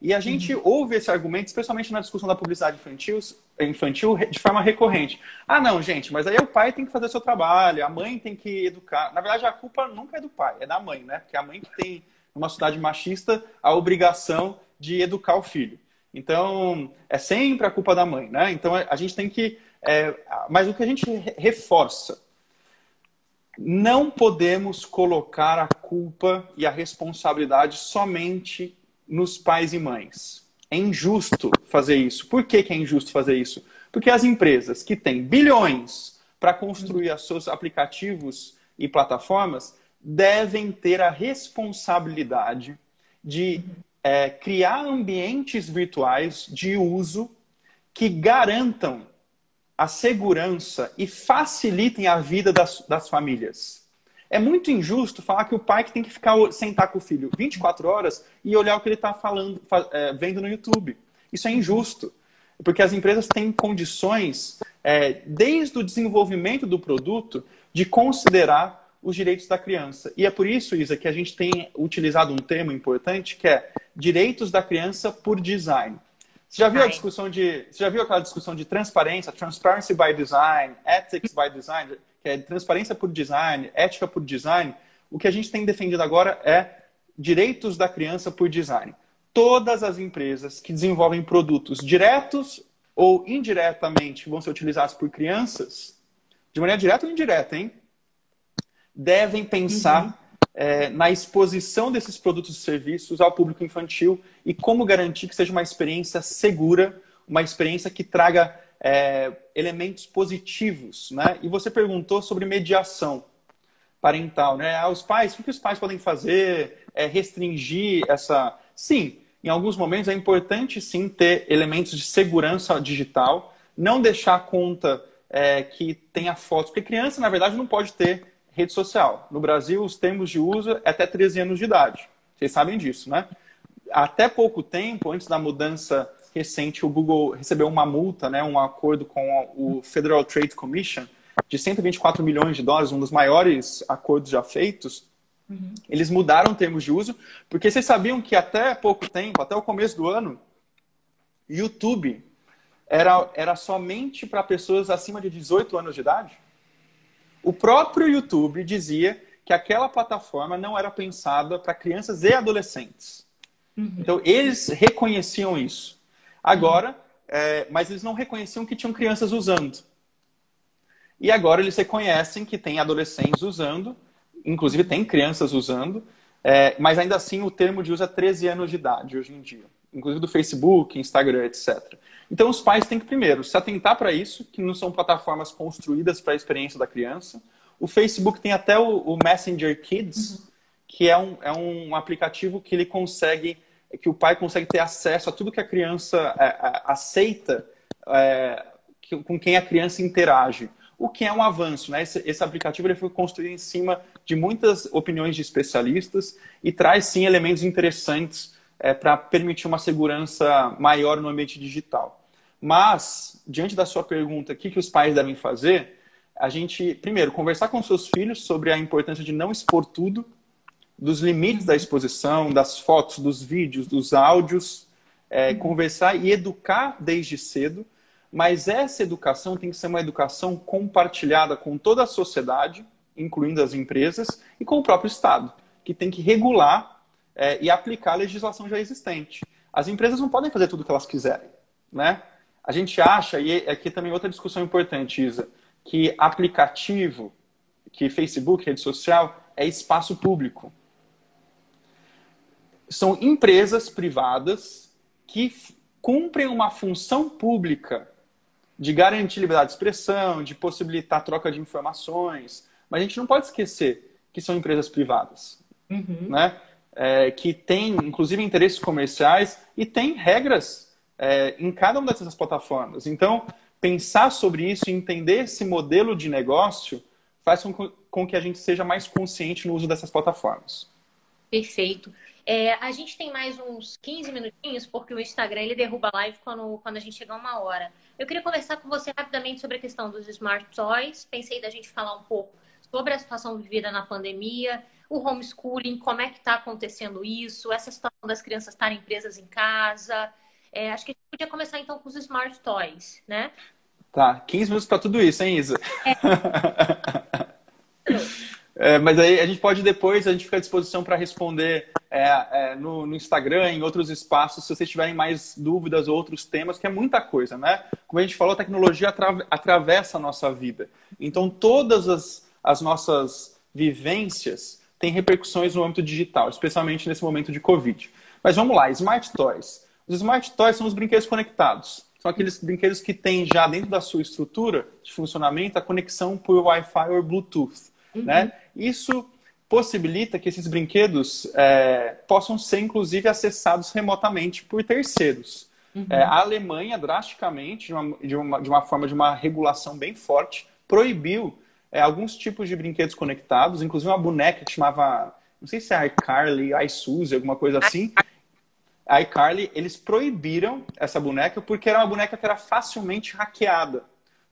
E a gente uhum. ouve esse argumento, especialmente na discussão da publicidade infantil, infantil, de forma recorrente. Ah, não, gente, mas aí o pai tem que fazer seu trabalho, a mãe tem que educar. Na verdade, a culpa nunca é do pai, é da mãe, né? Porque é a mãe que tem, numa sociedade machista, a obrigação de educar o filho. Então, é sempre a culpa da mãe, né? Então, a gente tem que. É, mas o que a gente reforça, não podemos colocar a culpa e a responsabilidade somente nos pais e mães. É injusto fazer isso. Por que, que é injusto fazer isso? Porque as empresas que têm bilhões para construir os seus aplicativos e plataformas devem ter a responsabilidade de é, criar ambientes virtuais de uso que garantam a segurança e facilitem a vida das, das famílias. É muito injusto falar que o pai que tem que ficar sentar com o filho 24 horas e olhar o que ele está falando, é, vendo no YouTube. Isso é injusto, porque as empresas têm condições, é, desde o desenvolvimento do produto, de considerar os direitos da criança. E é por isso, Isa, que a gente tem utilizado um termo importante que é direitos da criança por design. Você já viu a discussão de, você já viu aquela discussão de transparência, transparency by design, ethics by design? que é transparência por design, ética por design, o que a gente tem defendido agora é direitos da criança por design. Todas as empresas que desenvolvem produtos diretos ou indiretamente vão ser utilizados por crianças, de maneira direta ou indireta, hein? Devem pensar uhum. É, na exposição desses produtos e serviços ao público infantil e como garantir que seja uma experiência segura, uma experiência que traga é, elementos positivos, né? E você perguntou sobre mediação parental, né? Ah, os pais, o que os pais podem fazer? É restringir essa... Sim, em alguns momentos é importante sim ter elementos de segurança digital, não deixar a conta é, que tenha fotos, porque criança, na verdade, não pode ter rede social. No Brasil, os termos de uso é até 13 anos de idade. Vocês sabem disso, né? Até pouco tempo, antes da mudança recente o Google recebeu uma multa, né, um acordo com o Federal Trade Commission de 124 milhões de dólares, um dos maiores acordos já feitos. Uhum. Eles mudaram termos de uso, porque vocês sabiam que até pouco tempo, até o começo do ano, YouTube era, era somente para pessoas acima de 18 anos de idade? O próprio YouTube dizia que aquela plataforma não era pensada para crianças e adolescentes. Uhum. Então, eles reconheciam isso. Agora, é, mas eles não reconheciam que tinham crianças usando. E agora eles reconhecem que tem adolescentes usando, inclusive tem crianças usando, é, mas ainda assim o termo de uso é 13 anos de idade hoje em dia. Inclusive do Facebook, Instagram, etc. Então, os pais têm que, primeiro, se atentar para isso, que não são plataformas construídas para a experiência da criança. O Facebook tem até o, o Messenger Kids, uhum. que é um, é um aplicativo que ele consegue, que o pai consegue ter acesso a tudo que a criança é, é, aceita é, que, com quem a criança interage. O que é um avanço, né? Esse, esse aplicativo ele foi construído em cima de muitas opiniões de especialistas e traz sim elementos interessantes é, para permitir uma segurança maior no ambiente digital. Mas, diante da sua pergunta, o que, que os pais devem fazer? A gente, primeiro, conversar com seus filhos sobre a importância de não expor tudo, dos limites da exposição, das fotos, dos vídeos, dos áudios, é, conversar e educar desde cedo. Mas essa educação tem que ser uma educação compartilhada com toda a sociedade, incluindo as empresas, e com o próprio Estado, que tem que regular é, e aplicar a legislação já existente. As empresas não podem fazer tudo o que elas quiserem, né? A gente acha, e aqui também outra discussão importante, Isa, que aplicativo, que Facebook, rede social, é espaço público. São empresas privadas que cumprem uma função pública de garantir liberdade de expressão, de possibilitar troca de informações, mas a gente não pode esquecer que são empresas privadas, uhum. né? É, que têm, inclusive, interesses comerciais e têm regras é, em cada uma dessas plataformas. Então, pensar sobre isso e entender esse modelo de negócio faz com, com que a gente seja mais consciente no uso dessas plataformas. Perfeito. É, a gente tem mais uns 15 minutinhos, porque o Instagram ele derruba a live quando, quando a gente chegar uma hora. Eu queria conversar com você rapidamente sobre a questão dos smart toys. Pensei da gente falar um pouco sobre a situação vivida na pandemia, o homeschooling, como é que está acontecendo isso, essa situação das crianças estarem presas em casa, é, acho que a gente podia começar então com os Smart Toys, né? Tá, 15 minutos para tudo isso, hein, Isa? É. é, mas aí a gente pode depois, a gente fica à disposição para responder é, é, no, no, Instagram, em outros espaços, se vocês tiverem mais dúvidas ou outros temas, que é muita coisa, né? Como a gente falou, a tecnologia atravessa a nossa vida. Então, todas as, as nossas vivências têm repercussões no âmbito digital, especialmente nesse momento de Covid. Mas vamos lá, Smart Toys. Os smart toys são os brinquedos conectados. São aqueles brinquedos que têm já dentro da sua estrutura de funcionamento a conexão por Wi-Fi ou Bluetooth. Uhum. Né? Isso possibilita que esses brinquedos é, possam ser, inclusive, acessados remotamente por terceiros. Uhum. É, a Alemanha, drasticamente, de uma, de, uma, de uma, forma de uma regulação bem forte, proibiu é, alguns tipos de brinquedos conectados, inclusive uma boneca que chamava, não sei se é iCarly, iSuzy, alguma coisa assim, a iCarly, eles proibiram essa boneca porque era uma boneca que era facilmente hackeada.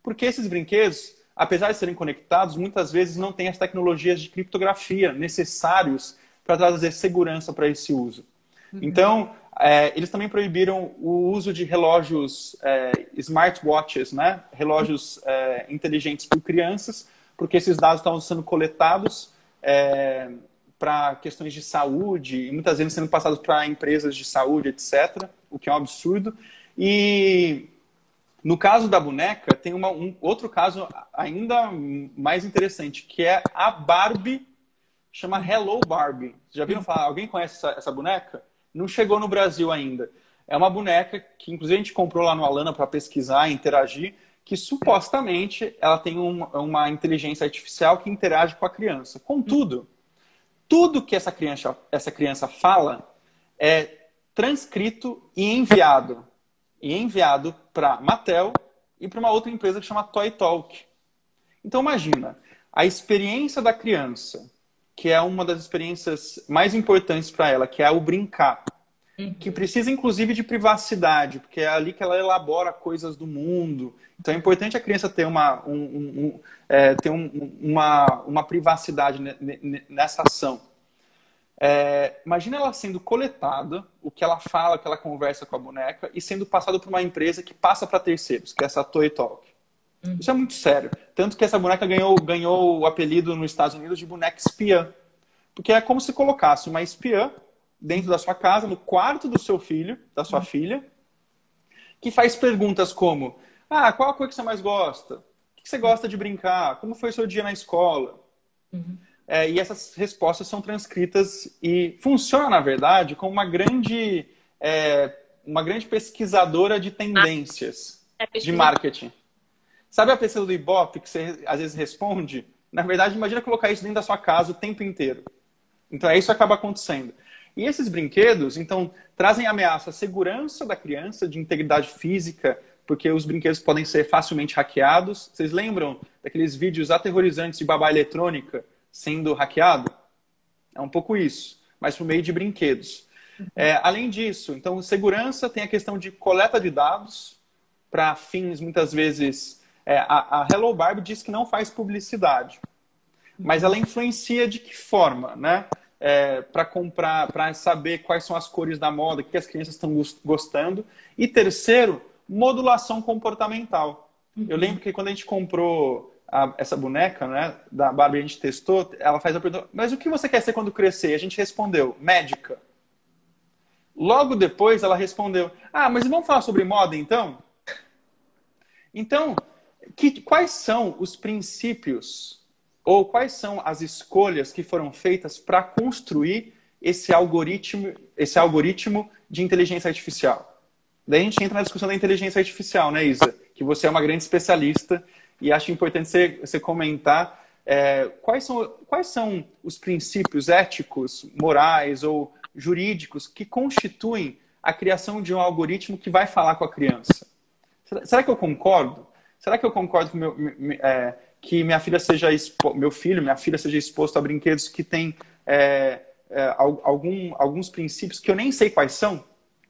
Porque esses brinquedos, apesar de serem conectados, muitas vezes não têm as tecnologias de criptografia necessários para trazer segurança para esse uso. Uhum. Então, é, eles também proibiram o uso de relógios é, smartwatches, né? relógios é, inteligentes por crianças, porque esses dados estavam sendo coletados é, para questões de saúde, e muitas vezes sendo passados para empresas de saúde, etc., o que é um absurdo. E no caso da boneca, tem uma, um outro caso ainda mais interessante, que é a Barbie, chama Hello Barbie. Já viram falar? Alguém conhece essa, essa boneca? Não chegou no Brasil ainda. É uma boneca que, inclusive, a gente comprou lá no Alana para pesquisar e interagir, que supostamente ela tem uma, uma inteligência artificial que interage com a criança. Contudo, tudo que essa criança, essa criança fala é transcrito e enviado. E enviado para Mattel e para uma outra empresa que chama Toy Talk. Então imagina, a experiência da criança, que é uma das experiências mais importantes para ela, que é o brincar, uhum. que precisa inclusive de privacidade, porque é ali que ela elabora coisas do mundo. Então é importante a criança ter uma, um, um, é, ter um, uma, uma privacidade nessa ação. É, imagina ela sendo coletada, o que ela fala, o que ela conversa com a boneca, e sendo passado por uma empresa que passa para terceiros, que é essa Toy Talk. Uhum. Isso é muito sério. Tanto que essa boneca ganhou, ganhou o apelido nos Estados Unidos de boneca espiã. Porque é como se colocasse uma espiã dentro da sua casa, no quarto do seu filho, da sua uhum. filha, que faz perguntas como: Ah, qual a cor que você mais gosta? O que você gosta de brincar? Como foi o seu dia na escola? Uhum. É, e essas respostas são transcritas e funciona, na verdade, como uma grande é, uma grande pesquisadora de tendências ah, é de marketing. Sabe a pesquisa do Ibope que você às vezes responde? Na verdade, imagina colocar isso dentro da sua casa o tempo inteiro. Então, é isso que acaba acontecendo. E esses brinquedos, então, trazem ameaça à segurança da criança, de integridade física, porque os brinquedos podem ser facilmente hackeados. Vocês lembram daqueles vídeos aterrorizantes de babá eletrônica sendo hackeado? É um pouco isso, mas por meio de brinquedos. É, além disso, então, segurança tem a questão de coleta de dados para fins, muitas vezes, é, a, a Hello Barbie diz que não faz publicidade, mas ela influencia de que forma, né? É, para comprar, para saber quais são as cores da moda, o que as crianças estão gostando. E terceiro, modulação comportamental. Uhum. Eu lembro que quando a gente comprou a, essa boneca, né, da Barbie, a gente testou, ela faz a pergunta, mas o que você quer ser quando crescer? A gente respondeu, médica. Logo depois ela respondeu, ah, mas vamos falar sobre moda então? Então, que, quais são os princípios ou quais são as escolhas que foram feitas para construir esse algoritmo, esse algoritmo de inteligência artificial? Daí a gente entra na discussão da inteligência artificial, né, Isa? Que você é uma grande especialista e acho importante você, você comentar é, quais, são, quais são os princípios éticos, morais ou jurídicos que constituem a criação de um algoritmo que vai falar com a criança. Será, que eu concordo? Será que eu concordo que, meu, é, que minha filha seja expo... meu filho, minha filha seja exposto a brinquedos que têm é, é, algum, alguns princípios que eu nem sei quais são,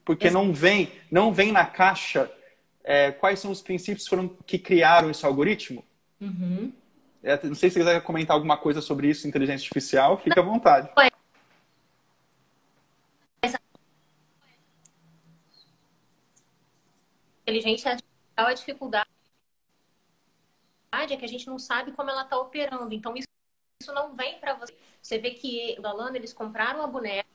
porque não vem, não vem na caixa é, quais são os princípios foram que criaram esse algoritmo? Uhum. É, não sei se você quiser comentar alguma coisa sobre isso, inteligência artificial, fica à vontade. Inteligência artificial, a dificuldade é que a gente não sabe como ela está operando. Então, isso, isso não vem para você. Você vê que o Alano, eles compraram a boneca,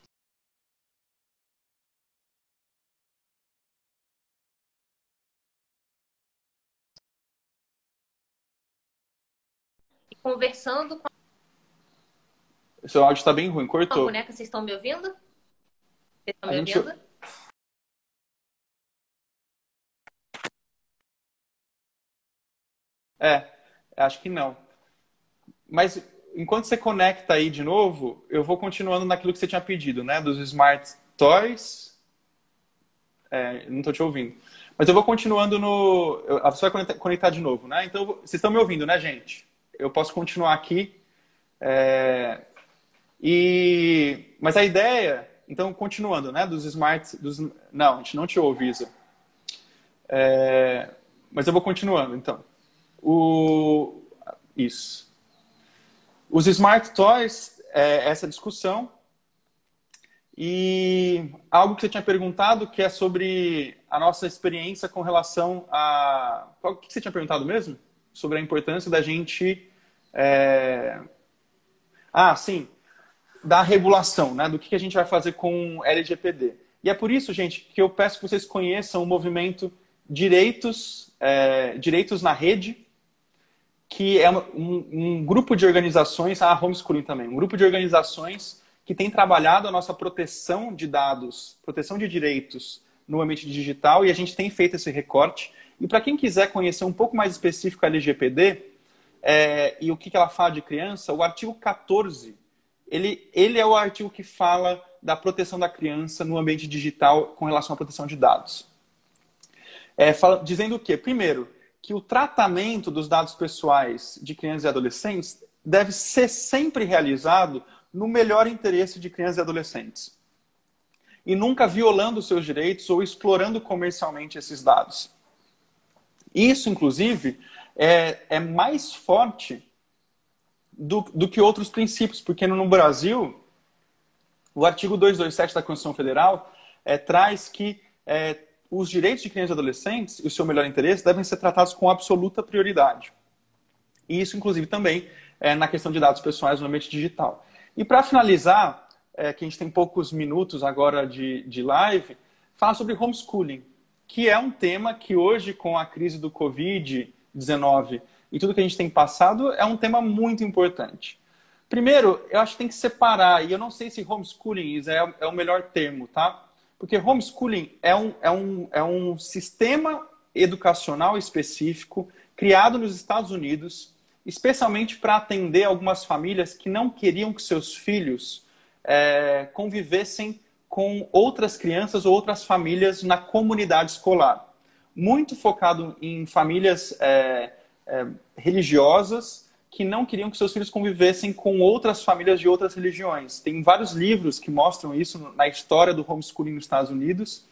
conversando com. O seu áudio está bem ruim, cortou. A boneca, vocês estão me ouvindo? Vocês estão me gente... ouvindo? É, acho que não. Mas enquanto você conecta aí de novo, eu vou continuando naquilo que você tinha pedido, né? Dos Smart Toys. É, não estou te ouvindo. Mas eu vou continuando no. Você vai conectar de novo, né? Então, vocês estão me ouvindo, né, gente? eu posso continuar aqui. É, e, mas a ideia, então, continuando, né, dos smarts, dos, não, a gente não te ouve, Isa. É, mas eu vou continuando, então. O, isso. Os smart toys, é, essa discussão. E algo que você tinha perguntado, que é sobre a nossa experiência com relação a. O que você tinha perguntado mesmo? Sobre a importância da gente é... Ah, sim, da regulação, né? Do que a gente vai fazer com LGPD. E é por isso, gente, que eu peço que vocês conheçam o movimento Direitos, é, Direitos na Rede, que é um, um, grupo de organizações, a ah, homeschooling também, um grupo de organizações que tem trabalhado a nossa proteção de dados, proteção de direitos no ambiente digital, e a gente tem feito esse recorte. E para quem quiser conhecer um pouco mais específico a LGPD, é, e o que, que ela fala de criança, o artigo 14, ele, ele é o artigo que fala da proteção da criança no ambiente digital com relação à proteção de dados. É, fala, dizendo o quê? Primeiro, que o tratamento dos dados pessoais de crianças e adolescentes deve ser sempre realizado no melhor interesse de crianças e adolescentes. E nunca violando seus direitos ou explorando comercialmente esses dados. Isso, inclusive, é, é mais forte do, do que outros princípios, porque no Brasil, o artigo 227 da Constituição Federal é, traz que é, os direitos de crianças e adolescentes e o seu melhor interesse devem ser tratados com absoluta prioridade. E isso, inclusive, também é, na questão de dados pessoais no ambiente digital. E para finalizar, é, que a gente tem poucos minutos agora de, de live, falar sobre homeschooling, que é um tema que hoje, com a crise do Covid 19 e tudo que a gente tem passado é um tema muito importante. Primeiro, eu acho que tem que separar, e eu não sei se homeschooling é, é o melhor termo, tá? Porque homeschooling é um, é um, é um sistema educacional específico criado nos Estados Unidos, especialmente para atender algumas famílias que não queriam que seus filhos é, convivessem com outras crianças ou outras famílias na comunidade escolar. Muito focado em famílias é, é, religiosas que não queriam que seus filhos convivessem com outras famílias de outras religiões. Tem vários livros que mostram isso na história do homeschooling nos Estados Unidos.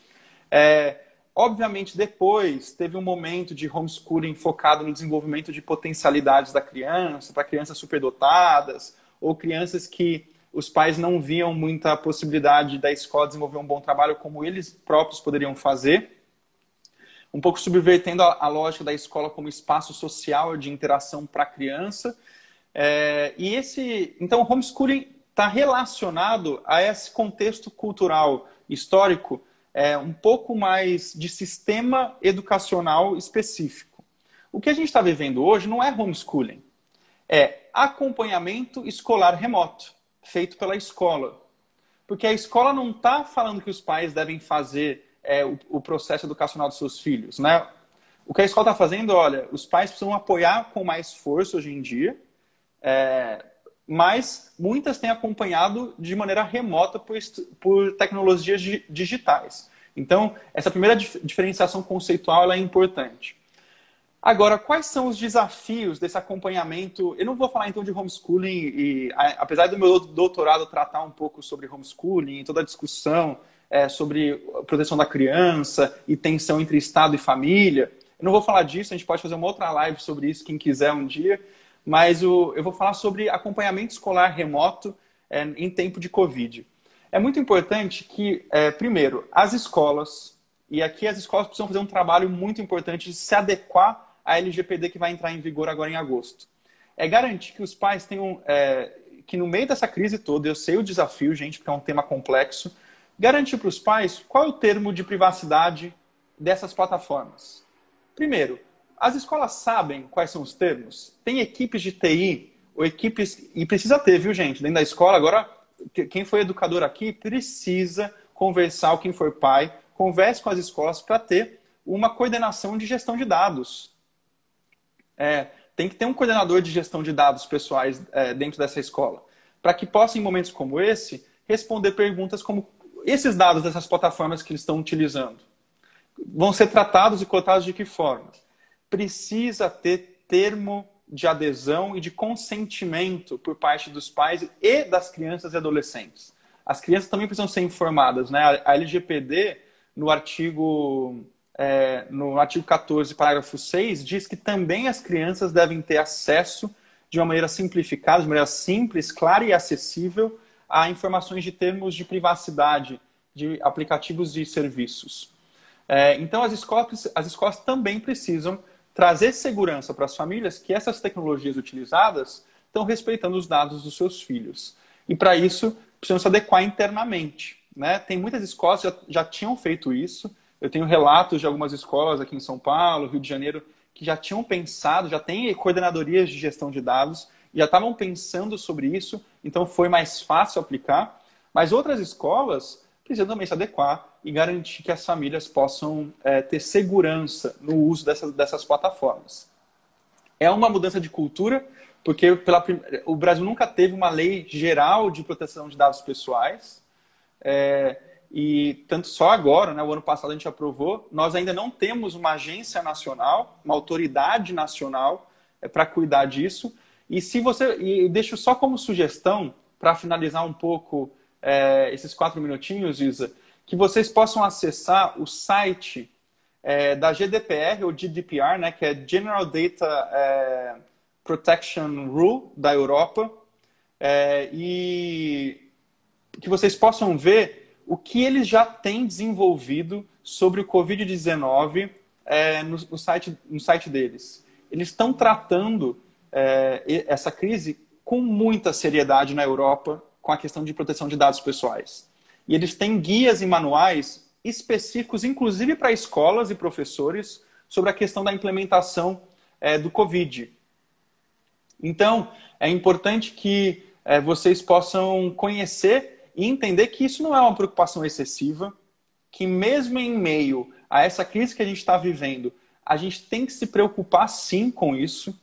É, obviamente, depois teve um momento de homeschooling focado no desenvolvimento de potencialidades da criança, para crianças superdotadas ou crianças que os pais não viam muita possibilidade da escola desenvolver um bom trabalho como eles próprios poderiam fazer. Um pouco subvertendo a, a lógica da escola como espaço social de interação para a criança. É, e esse, então, o homeschooling está relacionado a esse contexto cultural histórico, é, um pouco mais de sistema educacional específico. O que a gente está vivendo hoje não é homeschooling, é acompanhamento escolar remoto feito pela escola. Porque a escola não está falando que os pais devem fazer é, o, o, processo educacional dos seus filhos, né? O que a escola está fazendo, olha, os pais precisam apoiar com mais força hoje em dia, é, mas muitas têm acompanhado de maneira remota por, por tecnologias digitais. Então, essa primeira diferenciação conceitual é importante. Agora, quais são os desafios desse acompanhamento? Eu não vou falar então de homeschooling, e, apesar do meu doutorado tratar um pouco sobre homeschooling, toda a discussão é, sobre proteção da criança e tensão entre Estado e família, eu não vou falar disso, a gente pode fazer uma outra live sobre isso, quem quiser um dia, mas o, eu vou falar sobre acompanhamento escolar remoto é, em tempo de Covid. É muito importante que, é, primeiro, as escolas, e aqui as escolas precisam fazer um trabalho muito importante de se adequar a LGPD que vai entrar em vigor agora em agosto. É garantir que os pais tenham, é, que no meio dessa crise toda, eu sei o desafio, gente, porque é um tema complexo, garantir para os pais qual é o termo de privacidade dessas plataformas. Primeiro, as escolas sabem quais são os termos? Tem equipes de TI ou equipes. E precisa ter, viu, gente? Dentro da escola, agora, quem foi educador aqui precisa conversar, quem for pai, converse com as escolas para ter uma coordenação de gestão de dados. É, tem que ter um coordenador de gestão de dados pessoais é, dentro dessa escola, para que possa, em momentos como esse, responder perguntas como esses dados dessas plataformas que eles estão utilizando vão ser tratados e cotados de que forma? Precisa ter termo de adesão e de consentimento por parte dos pais e das crianças e adolescentes. As crianças também precisam ser informadas, né? A LGPD, no artigo é, no artigo 14, parágrafo 6, diz que também as crianças devem ter acesso de uma maneira simplificada, de maneira simples, clara e acessível a informações de termos de privacidade de aplicativos e serviços. É, então, as escolas, as escolas também precisam trazer segurança para as famílias que essas tecnologias utilizadas estão respeitando os dados dos seus filhos. E, para isso, precisam se adequar internamente. Né? Tem muitas escolas que já, já tinham feito isso, eu tenho relatos de algumas escolas aqui em São Paulo, Rio de Janeiro, que já tinham pensado, já têm coordenadorias de gestão de dados, já estavam pensando sobre isso, então foi mais fácil aplicar. Mas outras escolas precisam também se adequar e garantir que as famílias possam é, ter segurança no uso dessas, dessas plataformas. É uma mudança de cultura, porque pela, o Brasil nunca teve uma lei geral de proteção de dados pessoais. É, e tanto só agora, né, o ano passado a gente aprovou, nós ainda não temos uma agência nacional, uma autoridade nacional é, para cuidar disso. E se você e deixo só como sugestão para finalizar um pouco é, esses quatro minutinhos, Isa, que vocês possam acessar o site é, da GDPR ou GDPR, né, que é General Data é, Protection Rule da Europa, é, e que vocês possam ver o que eles já têm desenvolvido sobre o Covid-19 é, no, no, site, no site deles. Eles estão tratando é, essa crise com muita seriedade na Europa com a questão de proteção de dados pessoais. E eles têm guias e manuais específicos, inclusive para escolas e professores, sobre a questão da implementação é, do Covid. Então, é importante que é, vocês possam conhecer e entender que isso não é uma preocupação excessiva, que mesmo em meio a essa crise que a gente está vivendo, a gente tem que se preocupar sim com isso,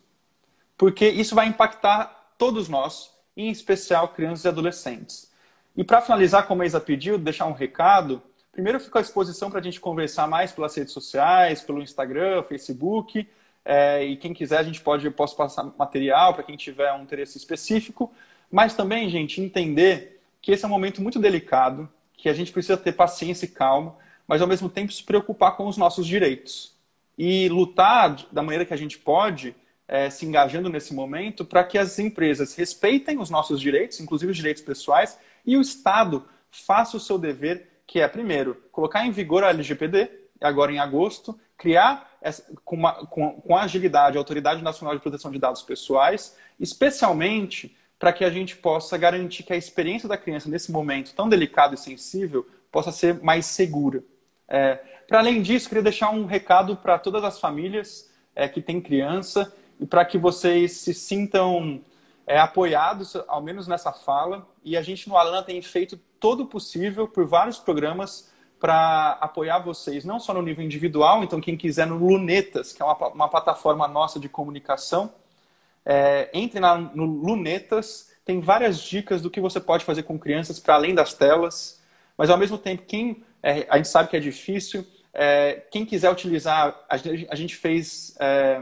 porque isso vai impactar todos nós, em especial crianças e adolescentes. E para finalizar, como a Isa pediu, deixar um recado, primeiro eu fico à disposição para a gente conversar mais pelas redes sociais, pelo Instagram, Facebook, é, e quem quiser a gente pode, eu posso passar material para quem tiver um interesse específico, mas também, gente, entender que esse é um momento muito delicado, que a gente precisa ter paciência e calma, mas ao mesmo tempo se preocupar com os nossos direitos e lutar da maneira que a gente pode, é, se engajando nesse momento, para que as empresas respeitem os nossos direitos, inclusive os direitos pessoais, e o Estado faça o seu dever, que é, primeiro, colocar em vigor a LGPD, agora em agosto, criar essa, com, uma, com, com agilidade a Autoridade Nacional de Proteção de Dados Pessoais, especialmente para que a gente possa garantir que a experiência da criança nesse momento tão delicado e sensível possa ser mais segura. É, para além disso, queria deixar um recado para todas as famílias é, que têm criança e para que vocês se sintam é, apoiados, ao menos nessa fala. E a gente no Alana tem feito todo o possível por vários programas para apoiar vocês, não só no nível individual, então quem quiser no Lunetas, que é uma, uma plataforma nossa de comunicação, é, entre na, no Lunetas, tem várias dicas do que você pode fazer com crianças para além das telas, mas ao mesmo tempo, quem é, a gente sabe que é difícil, é, quem quiser utilizar, a gente, fez é,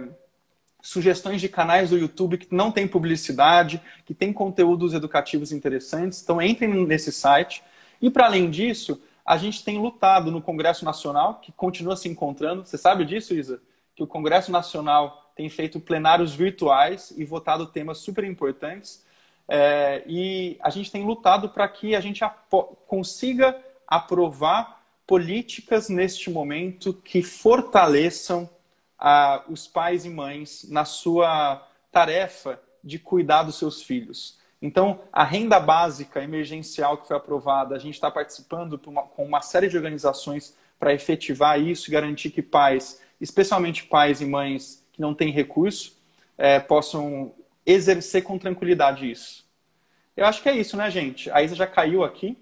sugestões de canais do YouTube que não tem publicidade, que tem conteúdos educativos interessantes, então entrem nesse site. E para além disso, a gente tem lutado no Congresso Nacional, que continua se encontrando. Você sabe disso, Isa? Que o Congresso Nacional tem feito plenários virtuais e votado temas super importantes. É, e a gente tem lutado para que a gente consiga aprovar políticas neste momento que fortaleçam os pais e mães na sua tarefa de cuidar dos seus filhos. Então, a renda básica emergencial que foi aprovada, a gente está participando uma, com uma série de organizações para efetivar isso e garantir que pais, especialmente pais e mães que não têm recurso, é, possam exercer com tranquilidade isso. Eu acho que é isso, né, gente? A Isa já caiu aqui,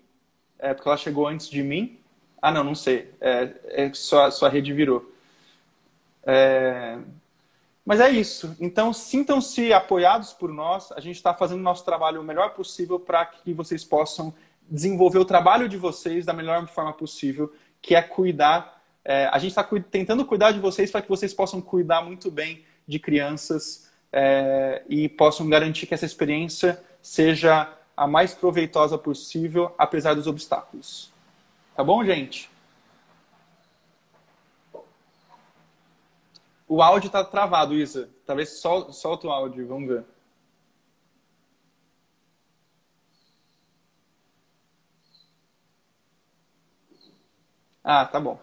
é, porque ela chegou antes de mim. Ah, não, não sei. É, é sua, sua rede virou. É... Mas é isso. Então, sintam-se apoiados por nós. A gente está fazendo o nosso trabalho o melhor possível para que vocês possam desenvolver o trabalho de vocês da melhor forma possível, que é cuidar. É, a gente está cu tentando cuidar de vocês para que vocês possam cuidar muito bem de crianças é, e possam garantir que essa experiência seja a mais proveitosa possível, apesar dos obstáculos. Tá bom, gente? O áudio tá travado, Isa. Talvez sol, solta o áudio, vamos ver. Ah, tá bom.